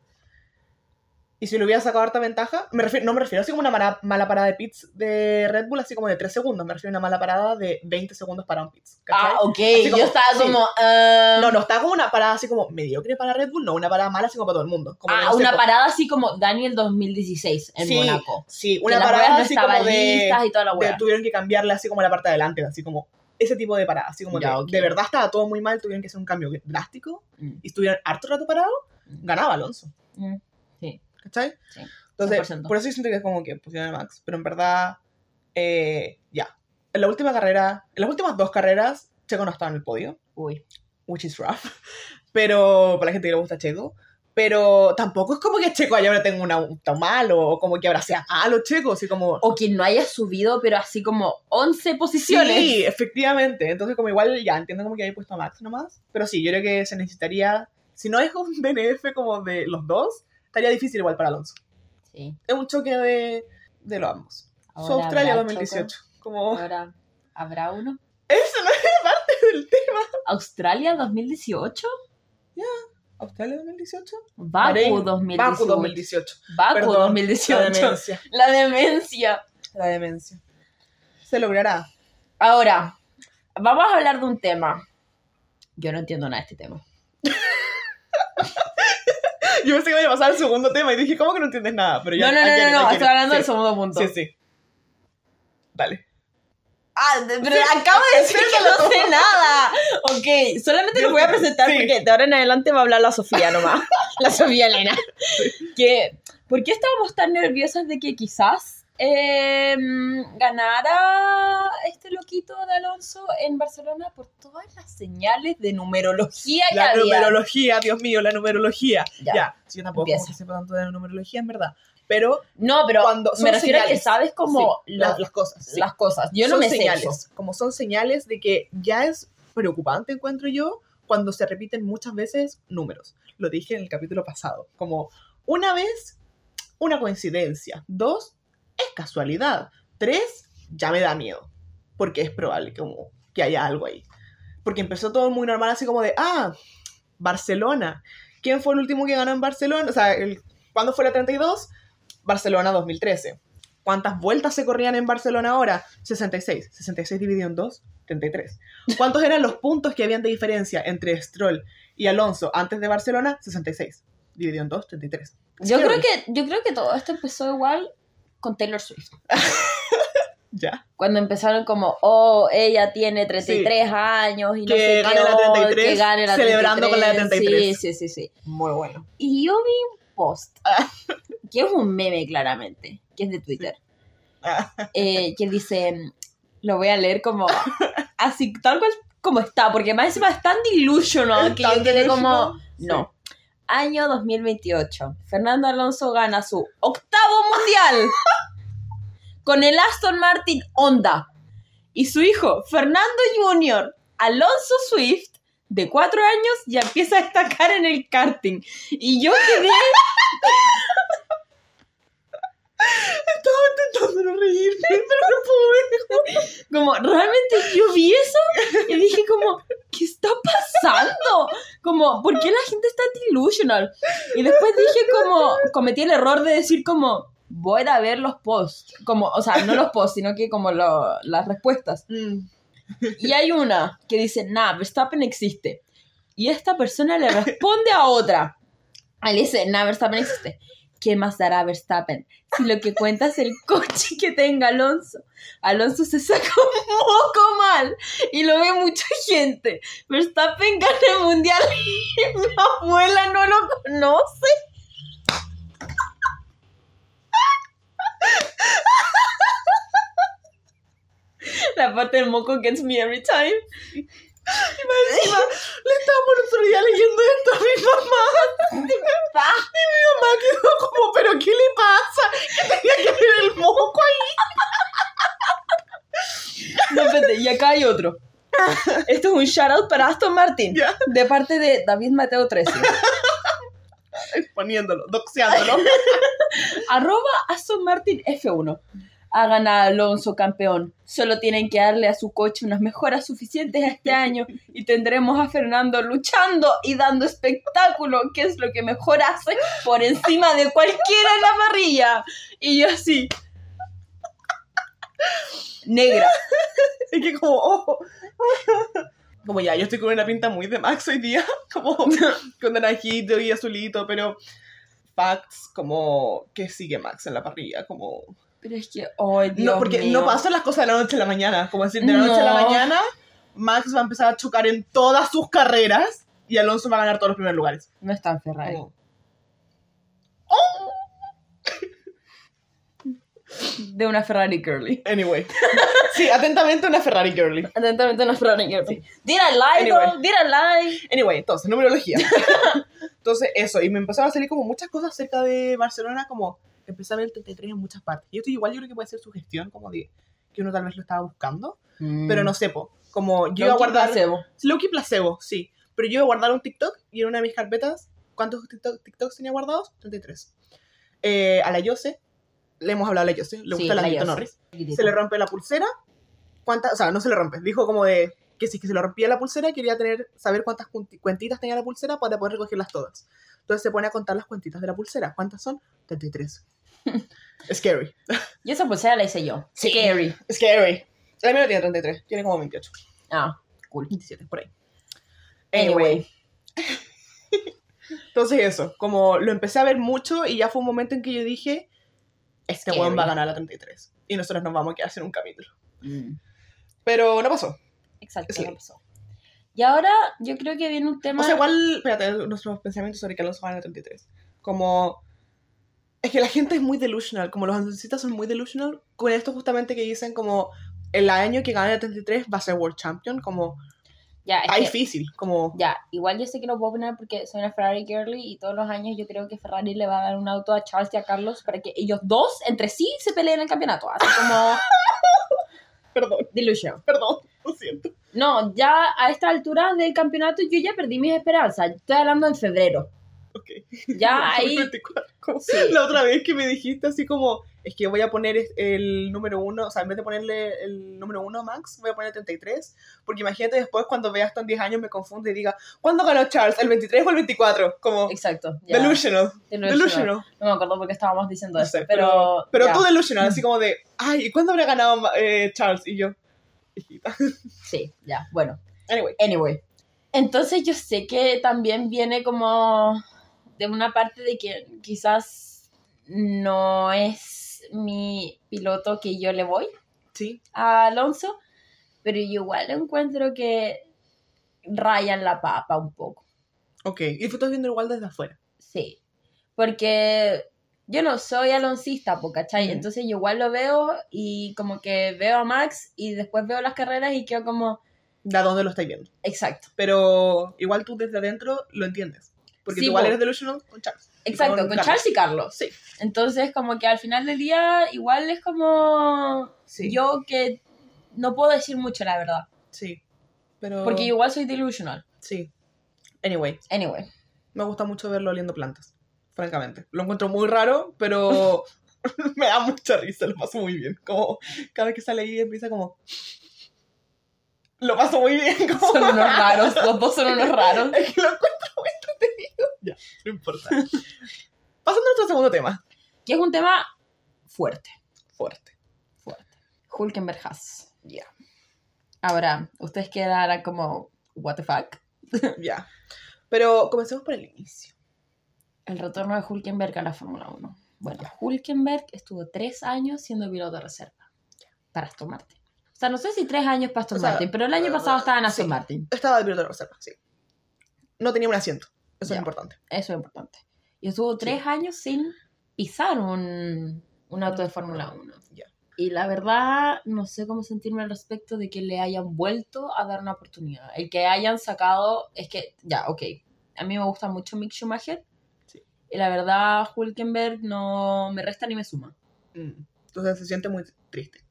Y si le hubiera sacado harta ventaja, me refiero, no me refiero así como una mala, mala parada de pits de Red Bull, así como de 3 segundos, me refiero a una mala parada de 20 segundos para un pits. ¿cachai? ah, ok. Como- Yo estaba sí. como. ah, No, no, está como una parada así como mediocre para Red Bull, no, una parada mala así como para todo el mundo. Como de, ah, no una parada así como Daniel 2016 en Sí, Mónaco. Sí, una parada así como de, listas y toda la de-. Tuvieron que cambiarle así como la parte de adelante, así como ese tipo de parada. Así como Ya, que ok. de verdad estaba todo muy mal, tuvieron que hacer un cambio drástico Mm, y estuvieron harto rato parados, Mm. ganaba Alonso. mm. ¿Cachai? Sí, Entonces, 100%. por eso yo siento que es como que pusieron a Max. Pero en verdad, eh, ya. En la última carrera, en las últimas dos carreras, Checo no estaba en el podio, Uy. which is rough. Pero, para la gente que le gusta Checo. Pero tampoco es como que Checo ahora tenga un auto malo, o como que ahora sea malo Checo, así como... O que no haya subido, pero así como 11 posiciones. Sí, efectivamente. Entonces, como igual, ya entiendo como que había puesto a Max nomás. Pero sí, yo creo que se necesitaría, si no es un DNF como de los dos, estaría difícil igual para Alonso. Sí. Es un choque de, de los ambos. Su Australia habrá 2018. Como, Ahora, ¿habrá uno? eso no es parte del tema. ¿Australia 2018? ¿Australia 2018? Baku Bahrein, 2018. Baku 2018. Baku Perdón, 2018. La demencia. La demencia. La demencia. Se logrará. Ahora, vamos a hablar de un tema. Yo no entiendo nada de este tema. Yo pensé que iba a pasar al segundo tema y dije, ¿cómo que no entiendes nada? Pero ya, no, no, no, no, no, get estoy hablando del Sí, segundo punto. Sí, sí. Dale. Ah, pero acabo de decir que no sé nada. Ok, solamente les voy a presentar Sí. porque de ahora en adelante va a hablar la Sofía nomás. La Sofía Elena. Que, ¿Por qué estábamos tan nerviosas de que quizás eh, ganara este loquito de Alonso en Barcelona por todas las señales de numerología que La había? numerología, Dios mío, la numerología. Ya. Ya, sí, yo tampoco como que sepa tanto de la numerología, en verdad. Pero No, pero cuando me refiero a que señales. sabes como sí, la- las, cosas. sí. las cosas. Yo no Son me sé señales. eso. Como son señales de que ya es preocupante, encuentro yo, cuando se repiten muchas veces números. Lo dije en el capítulo pasado. Como una vez, una coincidencia. Dos, es casualidad. Tres, ya me da miedo. Porque es probable que, como, que haya algo ahí. Porque empezó todo muy normal, así como de, ah, Barcelona. ¿Quién fue el último que ganó en Barcelona? O sea, el, ¿cuándo fue la 32? Barcelona 2013. ¿Cuántas vueltas se corrían en Barcelona ahora? 66. 66 dividido en 2, 33. ¿Cuántos eran los puntos que habían de diferencia entre Stroll y Alonso antes de Barcelona? 66. Dividido en 2, 33. Yo creo, que, yo creo que todo esto empezó igual con Taylor Swift. Ya. Cuando empezaron como, oh, ella tiene 33 años y no Que sé qué, gane la oh, 33, que gane la celebrando con la 33. Sí, sí, sí, sí. Muy bueno. Y yo vi un post, que es un meme claramente, que es de Twitter, eh, que dice, lo voy a leer como así, tal cual como está, porque más encima es tan delusional que yo quedé como, sí. no. Año 2028. Fernando Alonso gana su octavo mundial con el Aston Martin Honda. Y su hijo, Fernando Jr., Alonso Swift, de cuatro años, ya empieza a destacar en el karting. Y yo quedé Estaba intentando no reírme, pero no pude. como, realmente yo vi eso y dije como, ¿qué está pasando? Como, ¿por qué la gente está delusional? Y después dije como, cometí el error de decir como, voy a ver los posts. Como, o sea, no los posts, sino que como lo- las respuestas. Mm. Y hay una que dice, nah, Verstappen existe. Y esta persona le responde a otra. Él dice, nah, Verstappen existe. ¿Qué más dará Verstappen? Si lo que cuenta es el coche que tenga Alonso. Alonso se saca un poco mal y lo ve mucha gente. Verstappen gana el mundial y mi abuela no lo conoce. La parte del moco gets me every time. Y más encima, le estábamos el otro día leyendo esto a mi mamá. Y mi mamá quedó como, ¿pero qué le pasa? Que tenía que ver el moco ahí. No, espérate, y acá hay otro. Esto es un shout out para Aston Martin. Ya. De parte de David Mateo 13. Exponiéndolo, doxeándolo. Arroba Aston Martin F1. Hagan a Alonso campeón. Solo tienen que darle a su coche unas mejoras suficientes este año y tendremos a Fernando luchando y dando espectáculo, que es lo que mejor hace por encima de cualquiera en la parrilla. Y yo así. Negra. Es que como, oh. Como ya, yo estoy con una pinta muy de Max hoy día. Como con naranjito y azulito, pero facts como que sigue Max en la parrilla, como... Pero es que, ay, Dios no, porque mío. no pasan las cosas de la noche a la mañana. Como decir, de la noche a la No. mañana, Max va a empezar a chocar en todas sus carreras y Alonso va a ganar todos los primeros lugares. No está en Ferrari. Como, De una Ferrari girly. Anyway. Sí, atentamente una Ferrari girly. Atentamente una Ferrari girly. Did I lie, Anyway. though? Did I lie? Anyway, entonces, numerología. Entonces, eso, y me empezaron a salir como muchas cosas cerca de Barcelona, como empecé a ver el 33 en muchas partes. Y esto igual yo creo que puede ser su gestión, como de que uno tal vez lo estaba buscando, pero no sé, po. Como yo iba a guardar... Placebo. Loki placebo, sí. Pero yo iba a guardar un TikTok y en una de mis carpetas, ¿cuántos TikTok, TikToks tenía guardados? 33. Eh, a la Yose, le hemos hablado a la Yose, le Sí, gusta la la Yose. Norris. Se le rompe la pulsera. ¿Cuántas? O sea, no se le rompe. Dijo como de que si que se le rompía la pulsera, quería tener, saber cuántas cuenti- cuentitas tenía la pulsera para poder recogerlas todas. Entonces se pone a contar las cuentitas de la pulsera. ¿Cuántas son? 33. Scary. Y esa pulsera la hice yo. Sí. Scary. Scary. La mía no tiene 33, tiene como 28. Ah, cool. 27, por ahí. Anyway. Entonces eso, como lo empecé a ver mucho y ya fue un momento en que yo dije, este weón va a ganar la 33. Y nosotros nos vamos a quedar sin un capítulo. Mm, Pero no pasó. Exacto, Sí. no pasó. Y ahora yo creo que viene un tema... O sea, igual, espérate, nuestros pensamientos sobre que Alonso gana la 33. Como, es que la gente es muy delusional, como los analistas son muy delusional, con esto justamente que dicen como, el año que gane la 33 va a ser World Champion, como, ya, es que- difícil, como, ya, igual yo sé que lo puedo poner porque soy una Ferrari girly y todos los años yo creo que Ferrari le va a dar un auto a Charles y a Carlos para que ellos dos entre sí se peleen el campeonato. Así como... perdón, Delusion. perdón, lo siento. No, ya a esta altura del campeonato yo ya perdí mis esperanzas. Estoy hablando en febrero. Ok. Ya ahí... 24, como Sí. La otra vez que me dijiste así como, es que voy a poner el número uno, o sea, en vez de ponerle el número uno a Max, voy a poner el 33, porque imagínate después cuando vea esto en 10 años me confunde y diga, ¿cuándo ganó Charles? ¿El 23 o el 24? Como, Exacto. ya. delusional, Delusional. delusional. No me acuerdo por qué estábamos diciendo No eso. sé, pero, pero ya. tú delusional, así como de, ay, ¿y cuándo habrá ganado eh, Charles? Y yo, hijita. Sí, ya, bueno. Anyway, Anyway. Entonces yo sé que también viene como de una parte de que quizás no es mi piloto que yo le voy sí, a Alonso, pero yo igual encuentro que rayan la papa un poco. ok. Y tú estás viendo igual desde afuera. Sí, porque yo no soy aloncista, ¿cachai? Mm. Entonces yo igual lo veo y como que veo a Max y después veo las carreras y quedo como, De dónde lo estáis viendo. exacto. Pero igual tú desde adentro lo entiendes. Porque Sí, tú igual eres delusional con Charles. Exacto, con. Charles y Carlos. Sí. Entonces como que al final del día igual es como Sí. yo que no puedo decir mucho, la verdad. Sí. Pero. Porque igual soy delusional. Sí. Anyway, Anyway. me gusta mucho verlo oliendo plantas. Francamente. Lo encuentro muy raro, pero me da mucha risa, lo paso muy bien. Como cada vez que sale ahí empieza como. Lo paso muy bien. Como... Son unos raros, los dos son unos raros. Es que lo encuentro muy. Ya, no importa. Pasando a nuestro segundo tema. Que es un tema fuerte. Fuerte. Fuerte. Hulkenberg Haas. Ya. Ahora, ustedes quedarán como, what the fuck. Ya. Pero comencemos por el inicio. El retorno de Hulkenberg a la Fórmula 1. Bueno, Hulkenberg estuvo tres años siendo piloto de reserva para Aston Martin. O sea, no sé si tres años para Aston O sea, Martin, pero el año pasado estaba en Aston sí. Martin. Estaba de piloto de reserva, sí. No tenía un asiento. Eso Ya. es importante. Eso es importante. Y estuvo tres años sin pisar un, un auto de Fórmula 1. Ya. Y la verdad, no sé cómo sentirme al respecto de que le hayan vuelto a dar una oportunidad. El que hayan sacado, es que, ya, ok. A mí me gusta mucho Mick Schumacher. Sí. Y la verdad, Hulkenberg no me resta ni me suma. Mm. Entonces se siente muy triste.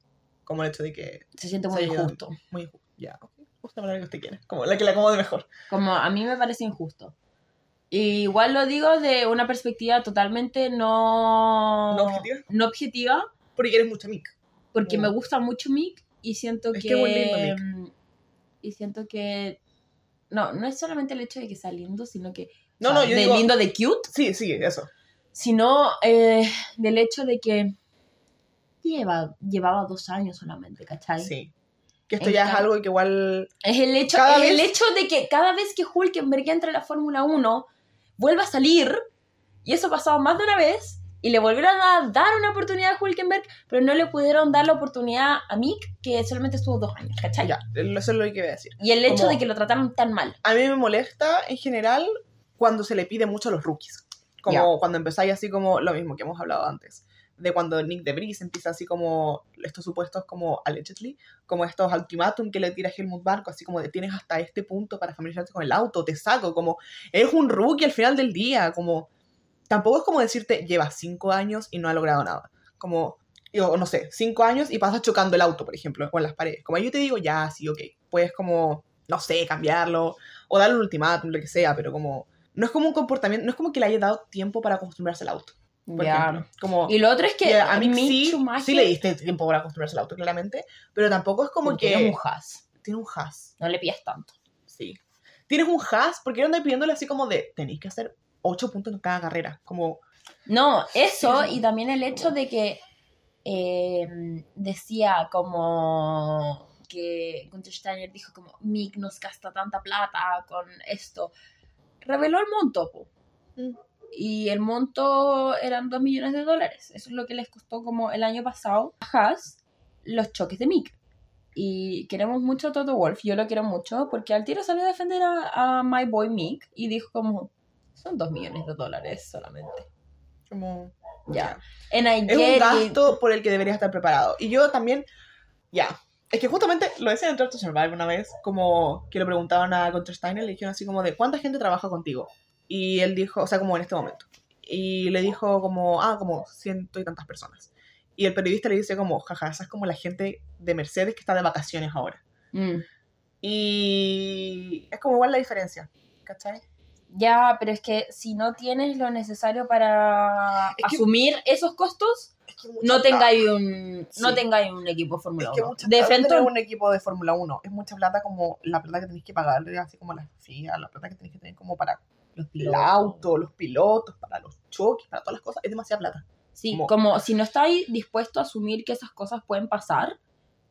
Como el hecho de que. Se siente muy Sí, injusto. Muy injusto. Ya, ok. La palabra que usted quiera. Como la que le acomode mejor. Como a mí me parece injusto. Y igual lo digo de una perspectiva totalmente no... ¿No objetiva? no objetiva, Porque eres mucho Mick. porque Mm. me gusta mucho Mick y siento Es que... que lindo Mick. Y siento que... No, no es solamente el hecho de que sea lindo, sino que... No, o sea, no, yo de digo- lindo de cute, Sí, sí, eso. sino eh, del hecho de que lleva, llevaba dos años solamente, ¿cachai? Sí. Que esto ya es algo que igual. Es el hecho, es el vez- hecho de que cada vez que Hulkenberg entra a la Fórmula 1, vuelva a salir, y eso ha pasado más de una vez, y le volvieron a dar una oportunidad a Hulkenberg, pero no le pudieron dar la oportunidad a Mick, que solamente estuvo dos años, ¿cachai? Ya, eso es lo que iba a decir. Y el hecho Como- de que lo trataron tan mal. A mí me molesta en general cuando se le pide mucho a los rookies. Como cuando empezáis así como lo mismo que hemos hablado antes. De cuando Nick DeVries empieza así como estos supuestos como allegedly, como estos ultimátum que le tira Helmut Barco, así como de tienes hasta este punto para familiarizarte con el auto, te saco, como es un rookie al final del día, como tampoco es como decirte lleva cinco años y no ha logrado nada. Como, yo no sé, cinco años y pasas chocando el auto, por ejemplo, con las paredes. Como yo te digo, ya, sí, ok, puedes como, no sé, cambiarlo o darle un ultimátum, lo que sea, pero como, no es como un comportamiento, no es como que le haya dado tiempo para acostumbrarse al auto, por ejemplo. Como, Y lo otro es que y a mí sí, Schumacher sí le diste tiempo para acostumbrarse al auto, claramente, pero tampoco es como que... es un Haas. Tiene un has, No le pidas tanto. sí. Tienes un has, porque no andas pidiéndole así como de, tenéis que hacer ocho puntos en cada carrera, como... No, eso Sí. y también el hecho de que eh, decía como que Gunther Steiner dijo como Mick nos gasta tanta plata con esto. Reveló el monto, po. Mm. Y el monto eran 2 millones de dólares. Eso es lo que les costó como el año pasado a Haas los choques de Mick. Y queremos mucho a Toto Wolf, yo lo quiero mucho, porque al tiro salió a defender a, a My Boy Mick y dijo como, son 2 millones de dólares solamente. como Ya. And I Es un get it. gasto por el que deberías estar preparado. Y yo también, ya. Es que justamente lo decía en Drive to Survive una vez, como que le preguntaban a Gunter Steiner, le dijeron así como de, ¿cuánta gente trabaja contigo? Y él dijo, o sea, como en este momento. Y le dijo como, ah, como ciento y tantas personas. Y el periodista le dice como, jaja, esa es como la gente de Mercedes que está de vacaciones ahora. Mm. Y es como igual la diferencia, ¿cachai? Ya, pero es que si no tienes lo necesario para Es que- asumir esos costos, Es que no tengáis un, no Sí. tengáis un equipo Fórmula Es que 1. mucha De frente, un equipo de Fórmula 1 es mucha plata como la plata que tenéis que pagarle, así como la FIA, la plata que tenéis que tener como para los el pilotos. auto, los pilotos, para los choques, para todas las cosas. Es demasiada plata. Sí, como- como, si no estáis dispuestos a asumir que esas cosas pueden pasar,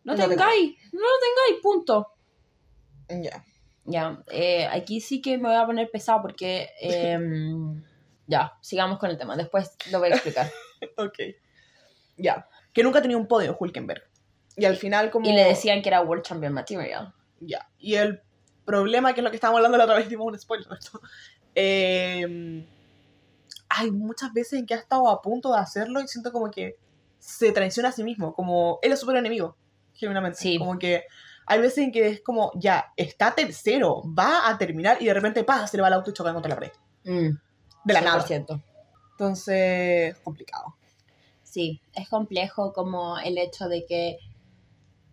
no No tengáis, no lo tengáis, punto. Ya. Ya, eh, aquí sí que me voy a poner pesado porque em, ya, sigamos con el tema, después lo voy a explicar. Ok. Ya. Que nunca tenía un podio Hulkenberg. Y al final como... Y le decían que era World Champion Material. Ya. Y el problema, que es lo que estábamos hablando la otra vez, dimos un spoiler esto. Eh, hay muchas veces en que ha estado a punto de hacerlo y siento como que se traiciona a sí mismo, como él es súper enemigo, genuinamente. Sí. Como que hay veces en que es como, ya, está tercero, va a terminar y de repente, pasa, se le va el auto y choca contra la pared. Mm, De la nada. 100%. Entonces, complicado. Sí, es complejo como el hecho de que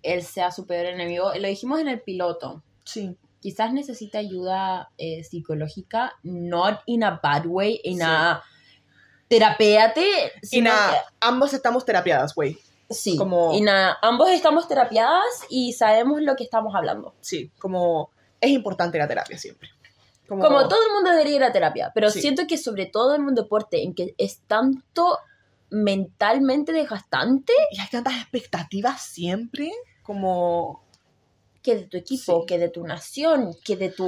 él sea su peor enemigo. Lo dijimos en el piloto. Sí. Quizás necesita ayuda eh, psicológica, not in a bad way, in Sí. a terapéate. Sino nada, ambos estamos terapiadas, güey. que- sí, como- y nada, ambos estamos terapiadas y sabemos lo que estamos hablando. Sí, como es importante la terapia siempre. Como, Como todo el mundo debería ir a terapia, pero Sí. siento que sobre todo en un deporte en que es tanto mentalmente desgastante Y hay tantas expectativas siempre, como... que de tu equipo, Sí. que de tu nación, que de tu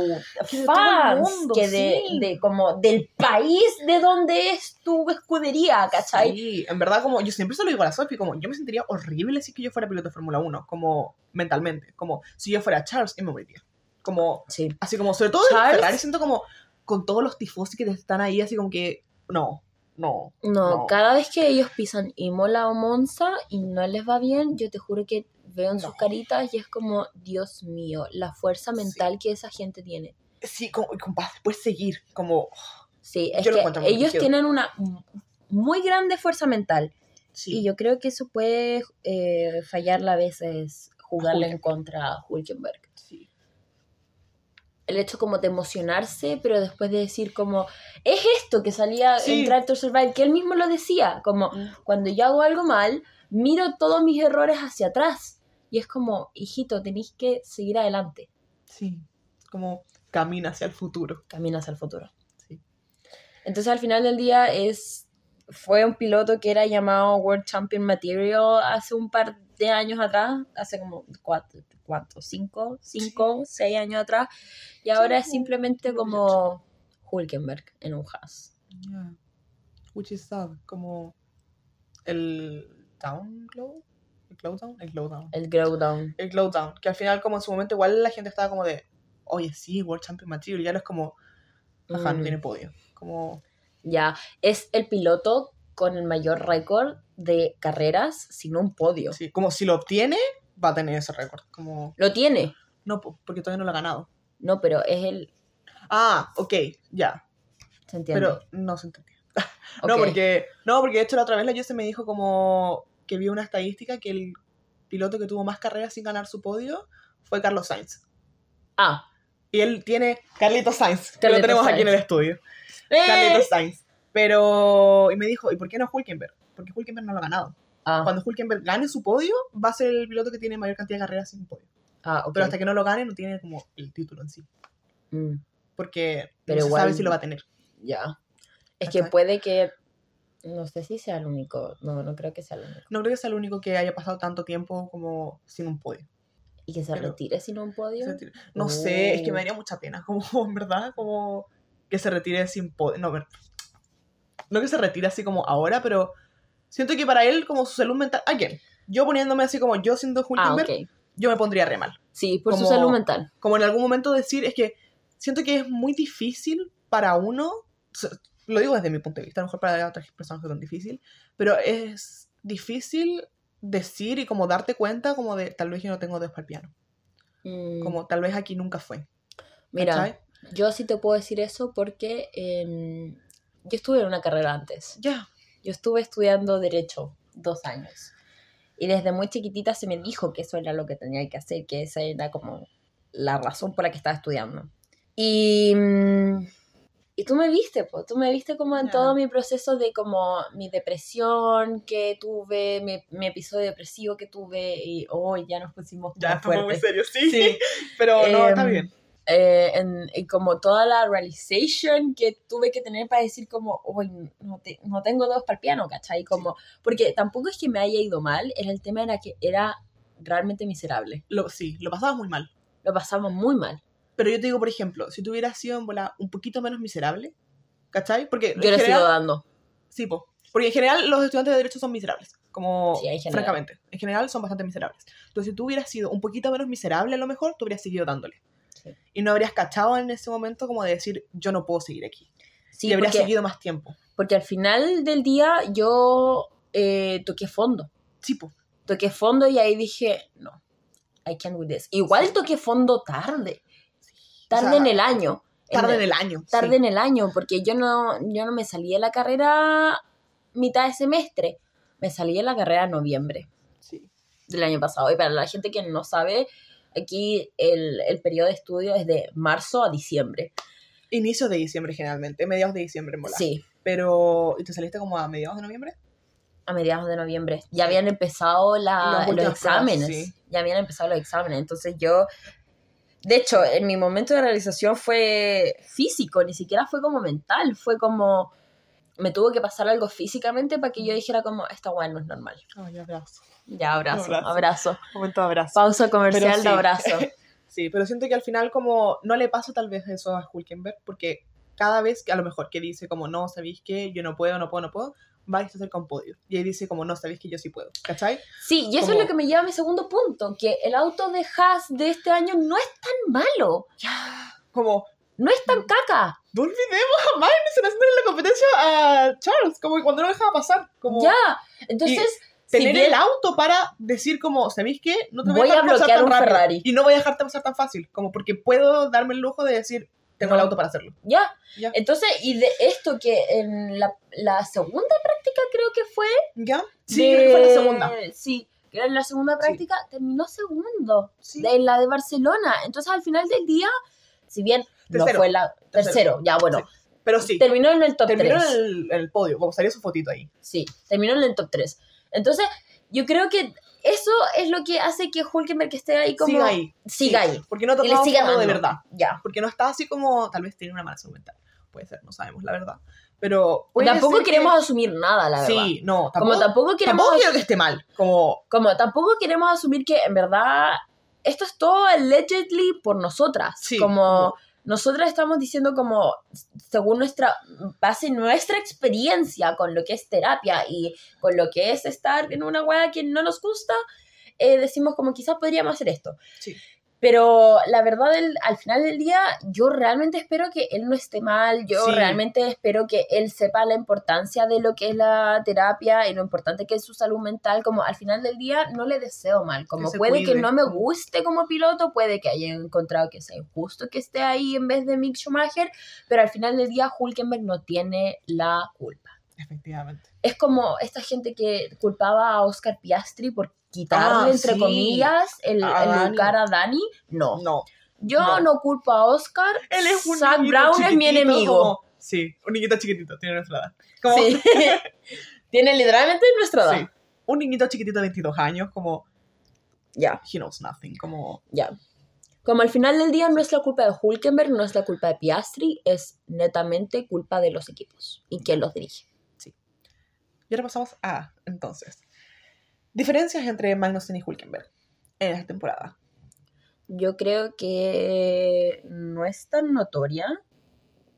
Que de fans, mundo, que de, sí. de como del país de donde es tu escudería, ¿cachai? Sí, en verdad, como yo siempre se lo digo a la Sophie, como yo me sentiría horrible si que yo fuera piloto de Fórmula 1, como mentalmente, como si yo fuera Charles y me moriría. Como, Sí. así como, sobre todo en Charles- Ferrari, siento como con todos los tifosi que están ahí, así como que, no, no. No, No. cada vez que ellos pisan Imola o Monza y no les va bien, yo te juro que veo en sus caritas y es como, Dios mío, la fuerza mental que esa gente tiene. Sí, como para después seguir, como, Sí, es Yo que ellos tienen una muy grande fuerza mental sí. y yo creo que eso puede eh, fallarle a veces jugarle en contra a Hulkenberg. El hecho como de emocionarse, pero después de decir como, es esto que salía Sí. en Drive to Survive, que él mismo lo decía, como, cuando yo hago algo mal, miro todos mis errores hacia atrás. Y es como, hijito, tenéis que seguir adelante. Sí, como camina hacia el futuro. Caminas hacia el futuro. Sí. Entonces al final del día es fue un piloto que era llamado World Champion Material hace un par de años atrás, hace como cuatro, ¿cuánto? Cinco, cinco, seis años atrás. Y ahora es simplemente como Hulkenberg en un Haas. Yeah. Which is sad, como el down glow, el glow down, el glow down. El Grow Down. el glow down, que al final como en su momento igual la gente estaba como de, oye, sí, World Champion Material, ya no es como, ajá, no Mm. tiene podio. Como, Ya, es el piloto con el mayor récord de carreras sin un podio. sí, como si lo obtiene, va a tener ese récord. Como, Lo tiene, no, po, porque todavía no lo ha ganado. no, pero es el... Ah, ok, ya, ¿Se entiende? pero no se entendió. No, porque, no, porque de hecho la otra vez la Jesse me dijo como que vio una estadística que el piloto que tuvo más carreras sin ganar su podio fue Carlos Sainz. Ah, Y él tiene Carlitos Sainz, que lo tenemos aquí en el estudio. ¡Eh! Carlitos Sainz. Pero, y me dijo, ¿y por qué no Hulkenberg? Porque Hulkenberg no lo ha ganado. Ah, Cuando Hulkenberg gane su podio, va a ser el piloto que tiene mayor cantidad de carreras sin podio. ah, ok. Pero hasta que no lo gane, no tiene como el título en sí. Mm, Porque Pero no se igual- sabe si lo va a tener. ya. Es que puede que... No sé si sea el único. No, no creo que sea el único. No creo que sea el único que haya pasado tanto tiempo como sin un podio. Y que se Pero- retire sin un podio. No sé, es que me daría mucha pena, como, en verdad, como que se retire sin podio. No, no que se retire así como ahora, pero siento que para él, como su salud mental. Again, yo poniéndome así como yo siendo Ah, Hulkenberg, ok. yo me pondría re mal. Sí, por su Como- salud mental. Como en algún momento decir, es que siento que es muy difícil para uno, lo digo desde mi punto de vista, a lo mejor para otras personas es tan difícil, pero es difícil decir y como darte cuenta como de tal vez yo no tengo dedos para el piano, Mm, como tal vez aquí nunca fue. Mira, ¿cachai? yo sí te puedo decir eso porque em, yo estuve en una carrera antes. Ya, Yo estuve estudiando Derecho dos años. Y desde muy chiquitita se me dijo que eso era lo que tenía que hacer, que esa era como la razón por la que estaba estudiando. Y, mm, y tú me viste, pues, tú me viste como en Ya. todo mi proceso de como mi depresión que tuve, mi, mi episodio depresivo que tuve, y hoy ya nos pusimos ya, fue muy fuertes. serio, sí, Sí. pero no, está Em, bien. Eh, en, en como toda la realization que tuve que tener para decir como, uy, no, te- no tengo dedos para el piano, ¿cachai? Como, porque tampoco es que me haya ido mal, era el tema era que era realmente miserable. Lo, sí, lo pasabas muy mal. Lo pasamos muy mal. Pero yo te digo, por ejemplo, si tú hubieras sido en bola un poquito menos miserable, ¿cachai? Porque Yo le sigo dando. Sí, po. Porque en general los estudiantes de Derecho son miserables. Como, Sí, en general. francamente. En general son bastante miserables. Entonces, si tú hubieras sido un poquito menos miserable, a lo mejor, tú habrías seguido dándole. Sí. Y no habrías cachado en ese momento como de decir, yo no puedo seguir aquí. Sí, y habrías porque seguido más tiempo. Porque al final del día yo eh, toqué fondo. Sí, po. Toqué fondo y ahí dije, no, I can't with this. Igual toqué fondo tarde. Tarde O sea, en el año. Tarde en el año. tarde sí. en el año, porque yo no, yo no me salí de la carrera mitad de semestre, me salí de la carrera en noviembre Sí. del año pasado. Y para la gente que no sabe, aquí el, el periodo de estudio es de marzo a diciembre. Inicios de diciembre generalmente, mediados de diciembre volar. Sí, Pero, ¿y te saliste como a mediados de noviembre? a mediados de noviembre. Ya habían empezado la- los pruebas, exámenes. sí. Ya habían empezado los exámenes. Entonces yo, de hecho, en mi momento de realización fue físico, ni siquiera fue como mental, fue como... Me tuvo que pasar algo físicamente para que yo dijera como, esta weá no es normal. Ay, abrazo. Ya, abrazo, Abrazo. abrazo. Momento de abrazo. Pausa comercial sí. de abrazo. Sí, pero siento que al final como no le pasa tal vez eso a Hulkenberg, porque cada vez que a lo mejor que dice como no, ¿sabéis qué? Yo no puedo, no puedo, no puedo, va y se acerca a un podio. Y ahí dice como no, ¿sabéis que yo sí puedo? ¿Cachai? Sí, y eso Como- es lo que me lleva a mi segundo punto, que el auto de Haas de este año no es tan malo, Como, no es tan caca. no olvidemos a Magnussen haciendo la competencia a Charles, como cuando no dejaba pasar. Como Ya, entonces, si tener bien- el auto para decir como, ¿sabéis qué? No te voy, Voy a a dejar pasar bloquear tan un rápido. Ferrari. Y no voy a dejarte pasar tan fácil, como porque puedo darme el lujo de decir, tengo el No. auto para hacerlo. Ya. Ya. Entonces, y de esto que en la, la segunda práctica creo que fue. ¿Ya? Sí, de- creo que fue la segunda. Sí, que en la segunda práctica terminó segundo. Sí. De la de Barcelona. Entonces, al final del día, si bien no Tercero. fue la. Tercero. Tercero, ya bueno. Pero sí, Terminó en el top terminó 3. en el, en el podio, como salió su fotito ahí. Sí, terminó en el top 3. Entonces, yo creo que eso es lo que hace que Hulkenberg esté ahí como. Siga ahí. Siga Sí, ahí. Porque no ha tocado fondo de verdad. Ya. Porque no está así como, tal vez tiene una mala salud mental. Puede ser, no sabemos, la verdad. Pero Tampoco ser que- queremos asumir nada, la verdad. Sí, no, tampoco, como tampoco queremos. tampoco quiero que esté mal. Como, Como tampoco queremos asumir que en verdad esto es todo allegedly por nosotras. Sí, como como- nosotras estamos diciendo como según nuestra base nuestra experiencia con lo que es terapia y con lo que es estar en una weá que no nos gusta, eh, decimos como quizás podríamos hacer esto. Sí. Pero la verdad, el- al final del día, yo realmente espero que él no esté mal, yo Sí. realmente espero que él sepa la importancia de lo que es la terapia y lo importante que es su salud mental, como al final del día no le deseo mal, como se puede que cuide. no me guste como piloto, puede que haya encontrado que sea injusto que esté ahí en vez de Mick Schumacher, pero al final del día Hulkenberg no tiene la culpa. efectivamente. Es como esta gente que culpaba a Oscar Piastri por quitarle, Ah, entre sí. comillas, el, lugar a Dani. No. No. Yo No. no, culpo a Oscar. Él es un Zac niñito Brown es mi enemigo. como- sí, un niñito chiquitito, tiene nuestra edad. Como, Sí. Tiene literalmente nuestra edad. sí, un niñito chiquitito de 22 años, como, Ya, he knows nothing, como, ya. Como al final del día no es la culpa de Hulkenberg, no es la culpa de Piastri, es netamente culpa de los equipos y quien los dirige. Y ahora pasamos a, entonces, diferencias entre Magnussen y Hulkenberg en esta temporada. Yo creo que no es tan notoria.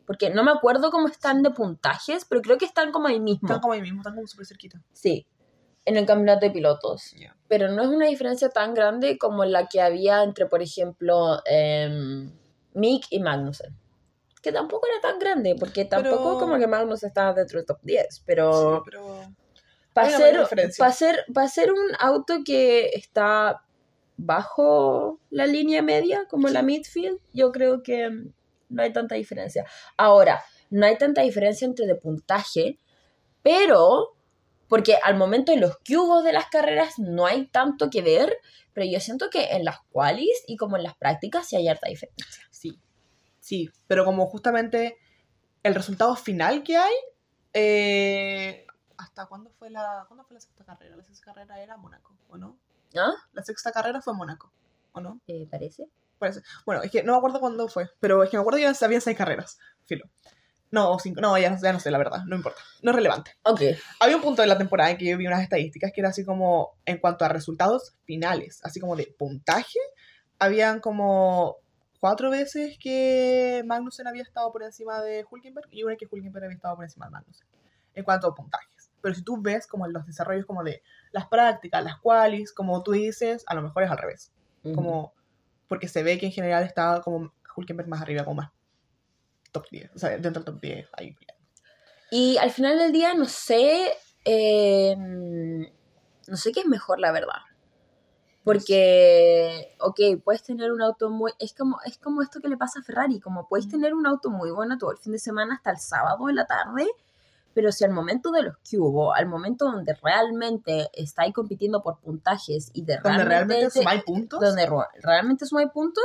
Porque no me acuerdo cómo están de puntajes, pero creo que están como ahí mismo. Están como ahí mismo, están como súper cerquita. Sí, en el campeonato de pilotos. Pero no es una diferencia tan grande como la que había entre, por ejemplo, em, Mick y Magnussen. Que tampoco era tan grande, porque tampoco Pero- como que Magnussen estaba dentro del top 10. Pero Sí, pero... para ser, para, ser, para ser un auto que está bajo la línea media, como la midfield, yo creo que mm, no hay tanta diferencia. Ahora, no hay tanta diferencia entre de puntaje, pero porque al momento en los cubos de las carreras no hay tanto que ver, pero yo siento que en las qualis y como en las prácticas sí hay harta diferencia. Sí, sí, pero como justamente el resultado final que hay, eh, ¿hasta cuándo fue, la, cuándo fue la sexta carrera? La sexta carrera era Mónaco, ¿o no? ¿Ah? La sexta carrera fue Mónaco, ¿o no? Eh, parece. Parece. Bueno, es que no me acuerdo cuándo fue, pero es que me acuerdo que había seis carreras, filo. No, o cinco, no, ya no, ya no sé, la verdad, no importa, no es relevante. Ok. Había un punto de la temporada en que yo vi unas estadísticas que era así como, en cuanto a resultados finales, así como de puntaje, habían como cuatro veces que Magnussen había estado por encima de Hulkenberg y una que Hulkenberg había estado por encima de Magnussen, en cuanto a puntajes. Pero si tú ves como los desarrollos como de las prácticas, las qualis, como tú dices, a lo mejor es al revés. Como, porque se ve que en general está como Hulkenberg más arriba, como más top 10, o sea, dentro del top 10 ahí. Y al final del día, no sé, eh, no sé qué es mejor, la verdad. Porque, ok, puedes tener un auto muy... Es como, es como esto que le pasa a Ferrari, como puedes tener un auto muy bueno todo el fin de semana hasta el sábado en la tarde, pero si al momento de los que hubo, al momento donde realmente estáis compitiendo por puntajes y de Donde realmente te- sumáis puntos. donde realmente sumáis puntos,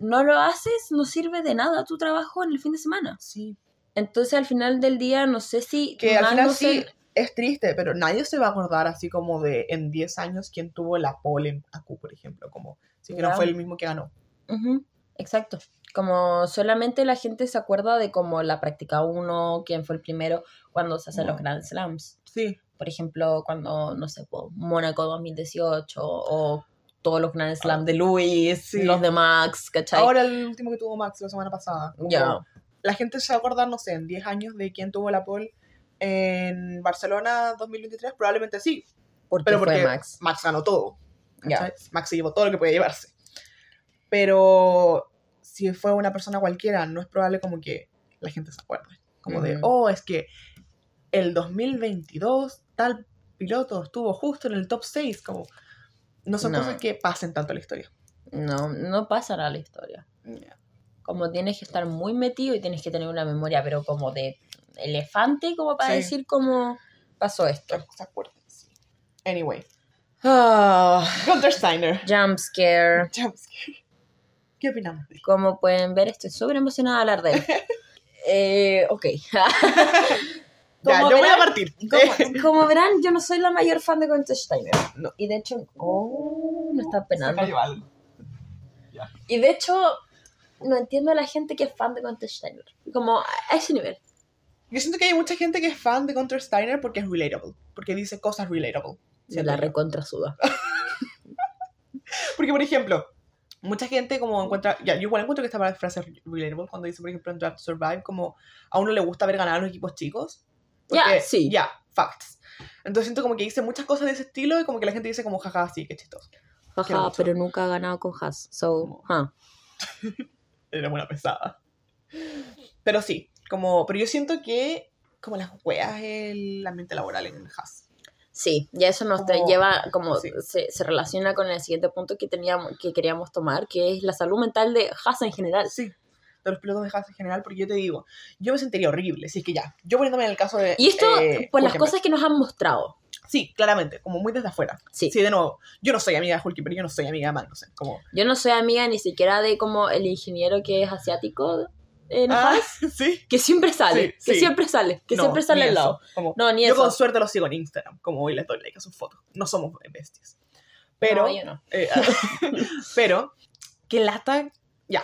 no lo haces, no sirve de nada tu trabajo en el fin de semana. Sí. Entonces al final del día no sé si Que al final sí es triste, pero nadie se va a acordar así como de en 10 años quién tuvo la pole en Aku, por ejemplo. Como si que no fue el mismo que ganó. Ujú, Exacto. Como solamente la gente se acuerda de como la práctica 1, quién fue el primero cuando se hacen No. los Grand Slams. Sí. Por ejemplo, cuando, no sé, Mónaco 2018 o todos los Grand Slam de Luis, Sí. los de Max, ¿cachai? Ahora el último que tuvo Max la semana pasada. Ya. La gente se va a acordar, no sé, en 10 años de quién tuvo la pole en Barcelona 2023. Probablemente sí, porque pero porque Max. Max ganó todo. Ya. ¿cachai? Max se llevó todo lo que podía llevarse. Pero si fue una persona cualquiera, no es probable como que la gente se acuerde. Como de, oh, es que el 2022 tal piloto estuvo justo en el top 6. Como, no son No. cosas que pasen tanto en la historia. No, no pasará la historia. Como tienes que estar muy metido y tienes que tener una memoria, pero como de elefante, como para Sí. decir cómo pasó esto. Se sí. Anyway, Ah, Gunter Steiner. jump scare. Jumpscare. ¿Qué opinamos de? Como pueden ver, estoy súper emocionada de hablar de él. Eh, ok. Ya, yo voy a partir. Como, como verán, yo no soy la mayor fan de Gunther Steiner. No. Y de hecho, oh, me está Se penando. cayó algo. Y de hecho, no entiendo a la gente que es fan de Gunther Steiner. Como a ese nivel. Yo siento que hay mucha gente que es fan de Gunter Steiner porque es relatable. Porque dice cosas relatable. Se la recontra suda. Porque, por ejemplo, mucha gente como encuentra... Ya, yo igual encuentro que esta frase es relatable cuando dice, por ejemplo, en Draft Survive, como a uno le gusta ver ganar a los equipos chicos. Ya, Porque, sí. Ya, facts. Entonces siento como que dice muchas cosas de ese estilo y como que la gente dice como, jaja, sí, qué chistoso. Mucho. pero nunca ha ganado con Haas. So, ah. Era una pesada. Pero sí, como... Pero yo siento que como las weas el ambiente laboral en Haas. Sí, ya eso nos Como- lleva, como sí. se, se relaciona con el siguiente punto que teníamos, que queríamos tomar, que es la salud mental de Haas en general. Sí, de los pilotos de Haas en general, porque yo te digo, yo me sentiría horrible, si es que ya, yo poniéndome en el caso de... Y esto eh, por las Hülkenberg. cosas que nos han mostrado. Sí, claramente, como muy desde afuera. Sí. Sí, de nuevo, yo no soy amiga de Hulkenberg, yo no soy amiga de Magnussen, como... Yo no soy amiga ni siquiera de como el ingeniero que es asiático en Ah, sí. que siempre sale, Sí, que sí. siempre sale, que No, siempre sale al lado. Como, No, ni yo eso. con suerte lo sigo en Instagram, como hoy les doy like a sus fotos. No somos bestias. Pero, No, yo no. eh, pero, que lata, ya,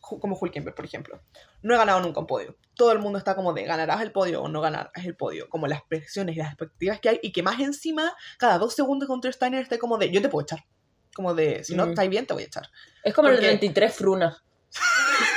como Hulkenberg, por ejemplo. No he ganado nunca un podio. Todo el mundo está como de ganarás el podio o no ganarás el podio. Como las presiones y las expectativas que hay. Y que más encima, cada dos segundos contra Steiner esté como de yo te puedo echar. Como de si no Mm. estáis bien, te voy a echar. Es como el Porque- 23 Fruna.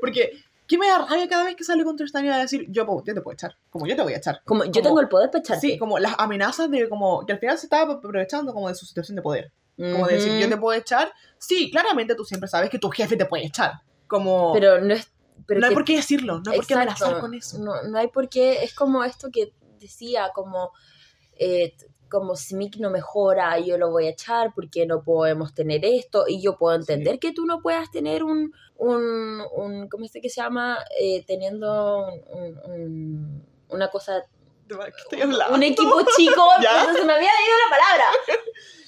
Porque, ¿qué me da rabia cada vez que sale contra Steiner a decir yo, te puedo echar? Como yo te voy a echar. Como, yo tengo el poder para echarte. Sí, como las amenazas de como que al final se estaba aprovechando como de su situación de poder. Como de decir, yo te puedo echar. Sí, claramente tú siempre sabes que tu jefe te puede echar. Como, Pero no es... Pero no hay por qué decirlo, no hay por qué amenazar con eso. No, no hay por qué, es como esto que decía, como, eh, como si Mick no mejora, yo lo voy a echar porque no podemos tener esto, y yo puedo entender que tú no puedas tener un, un, un ¿cómo es que se llama? Eh, teniendo un- un- una cosa, un equipo chico, se me había ido la palabra.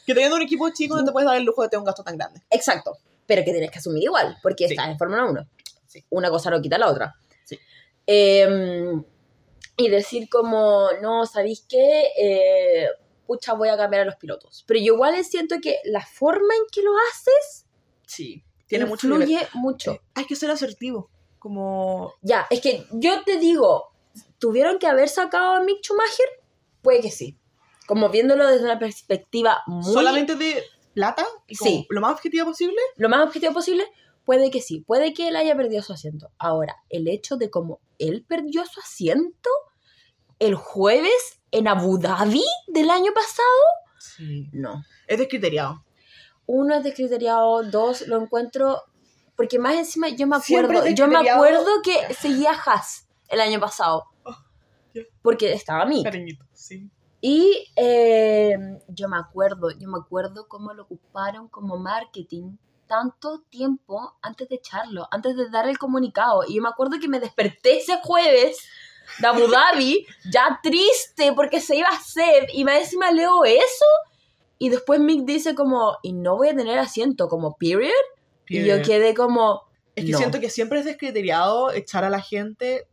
Que teniendo un equipo chico no te puedes dar el lujo de tener un gasto tan grande. Exacto, pero que tienes que asumir igual, porque Sí. estás en Fórmula 1. Sí. Una cosa no quita la otra. Eh, y decir como, no, ¿sabéis qué? Eh, pucha, voy a cambiar a los pilotos. Pero yo igual siento que la forma en que lo haces Sí. Tiene mucho influye mucho. Eh, Hay que ser asertivo. Como. Ya, es que yo te digo, ¿tuvieron que haber sacado a Mick Schumacher? Puede que sí. Como viéndolo desde una perspectiva muy... Solamente de plata y como Sí. lo más objetiva posible. lo más objetivo posible, puede que sí, puede que él haya perdido su asiento. Ahora, el hecho de cómo él perdió su asiento el jueves en Abu Dhabi del año pasado, Sí. no. Es descriteriado. Uno es descriteriado, dos, lo encuentro porque más encima yo me acuerdo, yo me acuerdo que seguía a Haas el año pasado. Oh. Porque estaba a mí. Cariñito, sí. Y eh, yo me acuerdo, yo me acuerdo cómo lo ocuparon como marketing tanto tiempo antes de echarlo, antes de dar el comunicado. Y yo me acuerdo que me desperté ese jueves de Abu Dhabi, ya triste porque se iba a hacer, y más encima leo eso, y después Mick dice como, y no voy a tener asiento, como period. Y yo quedé como, Es que no. siento que siempre es descriteriado echar a la gente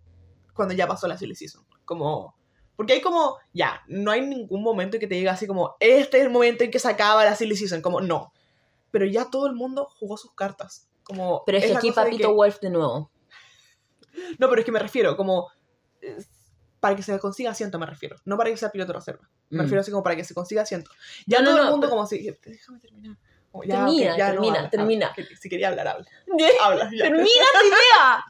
cuando ya pasó la silly season. Como... Porque hay como, ya, no hay ningún momento que te diga así como, este es el momento en que se acaba la silly season. Como, no. Pero ya todo el mundo jugó sus cartas. Como, pero es que aquí de Papito que- Wolf de nuevo. No, pero es que me refiero, como... Para que se consiga asiento me refiero. No para que sea piloto reserva. Me Mm. refiero así como para que se consiga asiento. Ya No, no, todo el no, mundo pero- como si... Déjame terminar. Como, ya, Termina, ok, ya, no, termina, habla, termina. habla. Si quería hablar, habla. Habla. ¡Termina tu idea!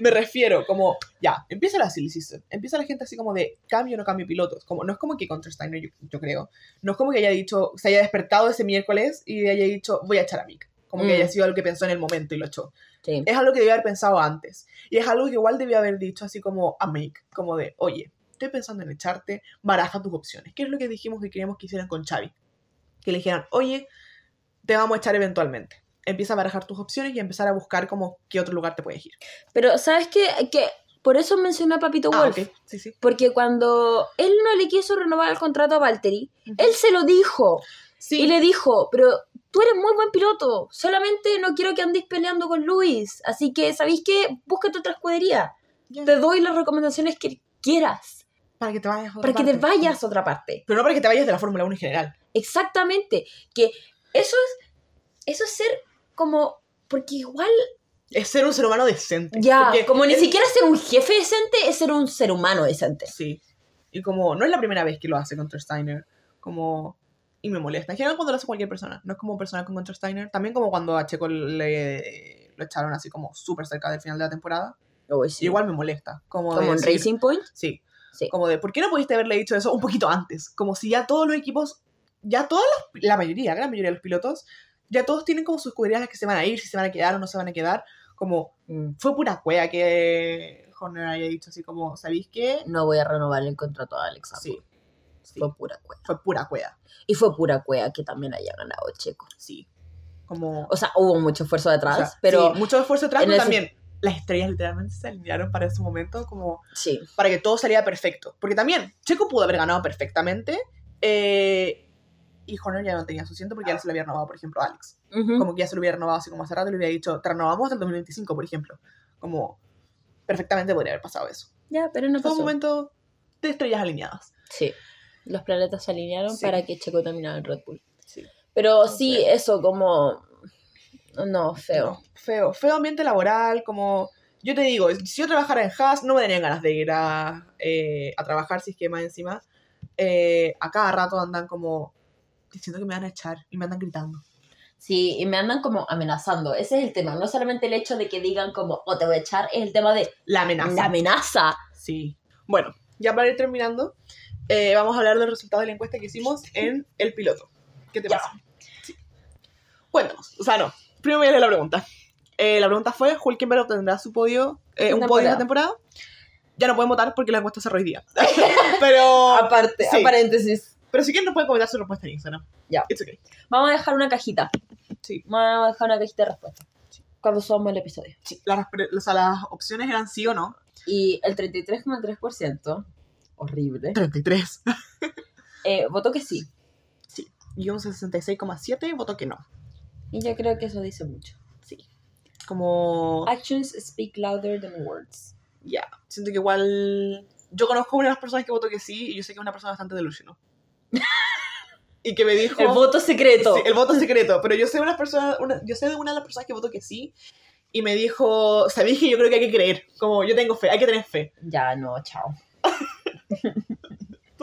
Me refiero, como, ya, empieza la silly season. Empieza la gente así como de cambio o no cambio pilotos. Como, no es como que contra Steiner, yo, yo creo. No es como que haya dicho, se haya despertado ese miércoles y haya dicho, voy a echar a Mick. Como que Mm. haya sido algo que pensó en el momento y lo echó. Sí. Es algo que debió haber pensado antes. Y es algo que igual debió haber dicho así como a Mick. Como de, oye, estoy pensando en echarte, baraja tus opciones. ¿Qué es lo que dijimos que queríamos que hicieran con Xavi? Que le dijeran, oye, te vamos a echar eventualmente. Empieza a barajar tus opciones y a empezar a buscar como qué otro lugar te puedes ir. Pero, ¿sabes qué? Que por eso mencioné a Papito Ah, Wolf. ok. Sí, sí. Porque cuando él no le quiso renovar el contrato a Valtteri, él se lo dijo. Sí. Y le dijo, pero tú eres muy buen piloto. Solamente no quiero que andes peleando con Luis. Así que, ¿sabéis qué? Búscate otra escudería. Te doy las recomendaciones que quieras. Para que te vayas a otra Para que te parte. vayas a otra parte. Pero no para que te vayas de la Fórmula 1 en general. Exactamente. Que eso es, eso es ser como... Porque igual, Es ser un ser humano decente. ya, Porque como ni es- siquiera ser un jefe decente es ser un ser humano decente. Sí. Y como, no es la primera vez que lo hace contra Steiner. Como... Y me molesta. En general cuando lo hace cualquier persona. No es como personal con contra Steiner. También como cuando a Checo le lo echaron así como súper cerca del final de la temporada. Uy, sí. Igual me molesta. Como, de en decir- Racing Point. Sí. Sí. Como de, ¿por qué no pudiste haberle dicho eso un poquito antes? Como si ya todos los equipos, ya todas las, la mayoría, la gran mayoría de los pilotos, ya todos tienen como sus escuderías las que se van a ir, si se van a quedar o no se van a quedar. Como, Mm. fue pura cueva que Horner haya dicho así como, ¿sabéis qué? No voy a renovar el contrato a Alex Sí. Sí, Fue pura cueva. fue pura cueva. Y fue pura cueva que también haya ganado Checo. Sí. Como... O sea, hubo mucho esfuerzo detrás, o sea, pero sí, mucho esfuerzo en pero ese- también las estrellas literalmente se alinearon para ese momento, como sí. para que todo saliera perfecto. Porque también, Checo pudo haber ganado perfectamente, eh, y Horner ya no tenía su asiento porque ya se lo había renovado, por ejemplo, a Alex. Como que ya se lo hubiera renovado así como hace rato, le hubiera dicho, te renovamos el 2025, por ejemplo. Como, perfectamente podría haber pasado eso. Ya, pero no Fue un momento de estrellas alineadas. Sí. Los planetas se alinearon Sí. para que Checo terminara en Red Bull. Sí. Pero Entonces- sí, eso como... No, feo. No, feo. Feo ambiente laboral, como... Yo te digo, si yo trabajara en Haas, no me darían ganas de ir a, eh, a trabajar, si es que más encima. eh, a cada rato andan como diciendo que me van a echar y me andan gritando. Sí, y me andan como amenazando. Ese es el tema. No solamente el hecho de que digan como, oh, te voy a echar, es el tema de La amenaza. la amenaza. Sí. Bueno, ya para ir terminando, eh, vamos a hablar del resultado de la encuesta que hicimos en el piloto. ¿Qué te pasa? Sí. Cuéntanos. O sea, no. Primero voy a leer la pregunta. Eh, la pregunta fue, ¿Hulkenberg obtendrá su podio, eh, un podio esta temporada? Ya no pueden votar porque la encuesta se hoy día. pero, Aparte, Sí. a paréntesis. pero si quieren nos pueden comentar su respuesta en Instagram. Ya. It's okay. Vamos a dejar una cajita. Sí. Vamos a dejar una cajita de respuesta. Cuando subamos el episodio. Sí. Las, o sea, las opciones eran sí o no. Y el 33,3%, horrible, 33. eh, votó que sí. Y un 66,7 votó que no. Y yo creo que eso dice mucho. Como... Actions speak louder than words. ya, siento que igual. Yo conozco a una de las personas que votó que sí y yo sé que es una persona bastante delusional. y que me dijo. El voto secreto. Sí, el voto secreto. Pero yo sé, una persona, una, yo sé de una de las personas que votó que sí y me dijo: ¿Sabéis que yo creo que hay que creer? Como yo tengo fe, hay que tener fe. Ya, no, chao.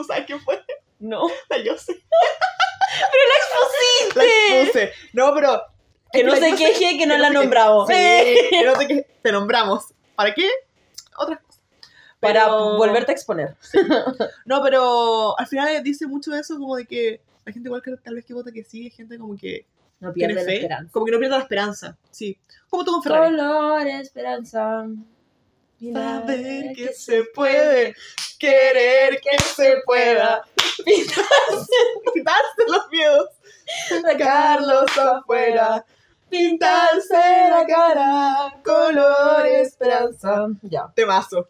¿Tú sabes quién fue? No. La yo sé. ¡Pero la La expusiste! expuse. No, pero. Que no la se queje que no no la se- nombramos. Sí, que no sé qué. Te nombramos. ¿Para qué? Otras cosas. Para Pero- volverte a exponer. No, pero al final dice mucho eso, como de que la gente igual que tal vez que vota que sí, es gente como que No pierde la fe. esperanza. Como que no pierda la esperanza. Sí. Como tú con Ferrari. Color, esperanza. Saber que se puede, querer que se pueda, quitarse los miedos, sacarlos afuera, pintarse la cara, color esperanza. Ya. Temazo.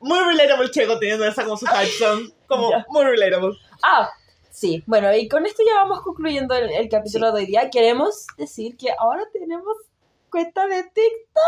Muy relatable Checo teniendo esa como su hype song. Como Ya. muy relatable. Ah, sí. Bueno, y con esto ya vamos concluyendo el, el capítulo de hoy día. Queremos decir que ahora tenemos cuenta de TikTok.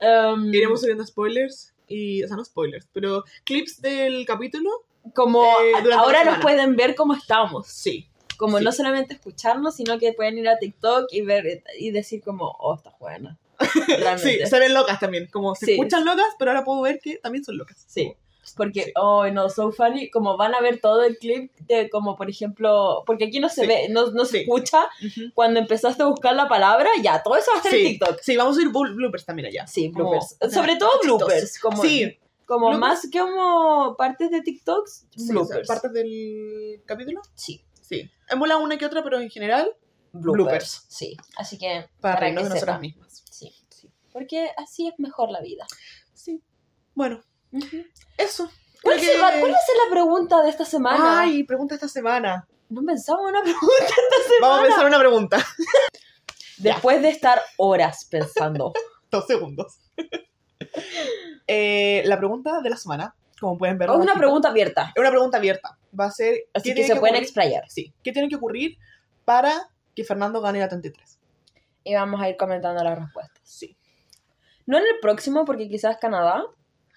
Um, Iremos subiendo spoilers y, o sea, no spoilers, pero clips del capítulo. como eh, ahora nos pueden ver cómo estamos. Sí. Como Sí. no solamente escucharnos, sino que pueden ir a TikTok y ver y decir como, oh, está buena. Sí, se ven locas también. Como se Sí. escuchan locas, pero ahora puedo ver que también son locas. Sí. Porque, Sí. oh, no, so funny, como van a ver todo el clip de como, por ejemplo, porque aquí no se Sí. ve, no, no se Sí. escucha, Ujú. cuando empezaste a buscar la palabra, ya, todo eso va a estar en Sí. TikTok. Sí, vamos a ir blo- bloopers también allá. Sí, Como, bloopers. o sea, Sobre todo bloopers, como, Sí, como bloopers. más que como partes de TikToks, sí, o sea, bloopers. partes del capítulo. Sí, Sí. En bola una que otra, pero en general, bloopers. Bloopers. Sí, así que para, Para que de nosotras mismas. sí. Porque así es mejor la vida. Sí. Bueno, eso. ¿Cuál, que- va- cuál va a ser la pregunta de esta semana? Ay, pregunta esta semana. No pensamos en una pregunta esta semana. Vamos a pensar una pregunta. Después de estar horas pensando. Dos segundos. Eh, la pregunta de la semana, como pueden ver. Es una pregunta abierta. Es una pregunta abierta. Va a ser. Así ¿qué que se pueden ocurrir? explayar. Sí. ¿Qué tiene que ocurrir para que Fernando gane la 33? Y vamos a ir comentando las respuestas. Sí. No en el próximo, porque quizás Canadá.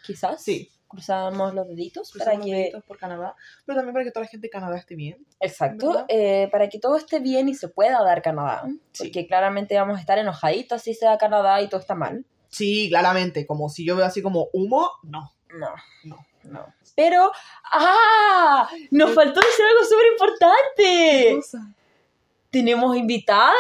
Quizás. Sí. Cruzamos los deditos Cruzamos para los que. deditos por Canadá, pero también para que toda la gente de Canadá esté bien. Exacto. Eh, para que todo esté bien y se pueda dar Canadá. Sí. Porque claramente vamos a estar enojaditos si se da Canadá y todo está mal. Sí, claramente, como si yo veo así como humo, no. No. No. No. Pero. ¡Ah! Nos faltó decir algo súper importante. Tenemos invitada.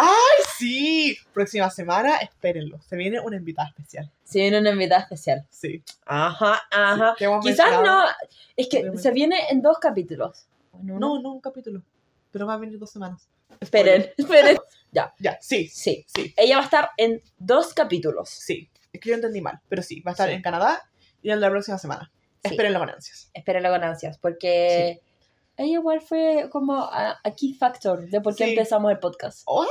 ¡Ay, sí! Próxima semana, espérenlo. Se viene una invitada especial. Se viene una invitada especial. Sí. Ajá, ajá. Sí, Quizás no. Es que se viene en dos capítulos. ¿O en uno? No, no, un capítulo. Pero va a venir dos semanas. Esperen, esperen. Ya, sí, Sí. sí, Ella va a estar en dos capítulos. sí. Es que yo entendí mal, pero sí, va a estar Sí. en Canadá y en la próxima semana. Sí. Espérenlo con ansias. Espérenlo con ansias, porque ella igual fue como a, a key factor de por qué Sí. empezamos el podcast. Oh,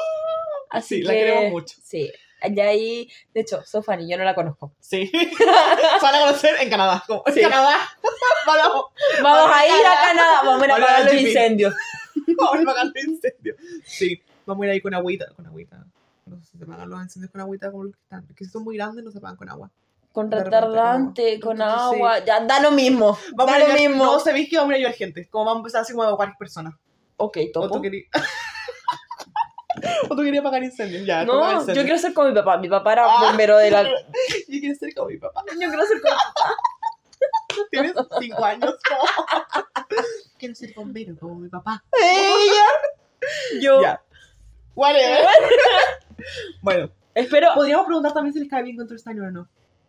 Así sí, que, la queremos mucho. Sí. Y ahí, de hecho, Sofani, yo no la conozco. Sí. Van a conocer en Canadá. Como, Sí. En Canadá. Vamos, Vamos a ir a Canadá. Vamos a ir a apagar los incendios. vamos a apagar los incendios. Sí, vamos a ir ahí con agüita. Con agüita. No sé si se apagan los incendios con agüita como los que están. Porque si son muy grandes no se apagan con agua. Con retardante, con entonces, sí. agua, ya da lo mismo. Vamos da a lo mismo. No, sabéis que vamos a ayudar gente. Como vamos a empezar así como a evacuar personas. Ok, O topo. tú querías. o tú querías apagar incendios. Ya, No, apagas yo incendios. quiero ser como mi papá. Mi papá era Ah. bombero de la. Yo Yo quiero ser como mi papá. quiero ser como. Tienes cinco años. quiero ser bombero como mi papá. Ella. Yo. Ya. Whatever. bueno, Espero. podríamos preguntar también si les cae bien Control Steiner o no.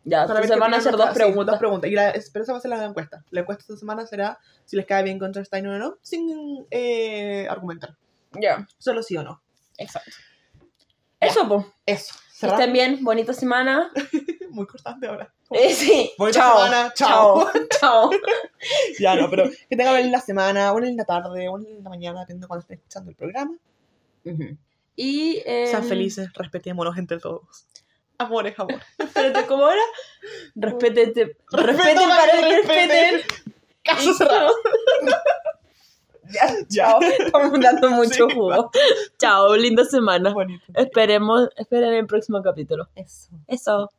Ya, Para entonces van a hacer dos nuestras- sí, preguntas. dos preguntas. Y la, pero esa va a ser la encuesta. La encuesta esta semana será si les cae bien Steiner o no, sin eh, argumentar. Ya, Solo sí o no. exacto. Eso, pues. Eso. Que ¿Cerramos? estén bien, bonita semana. Muy cortante ahora. Eh, sí. Bonita Chao. semana. Chao. Chao. ya no, pero que tengan una linda semana, una linda tarde, una linda mañana, dependiendo de cuando estén escuchando el programa. Y. Eh, Sean felices, respetémonos entre todos. Amor es amor. Espérate, ¿cómo era? Respétete. Respeten Respeto para que respeten. respeten. Caso cerrado. Ya. chao. Estamos dando mucho Sí, jugo. Chao, linda semana. Bonito. Esperemos, esperen el próximo capítulo. Eso. Eso.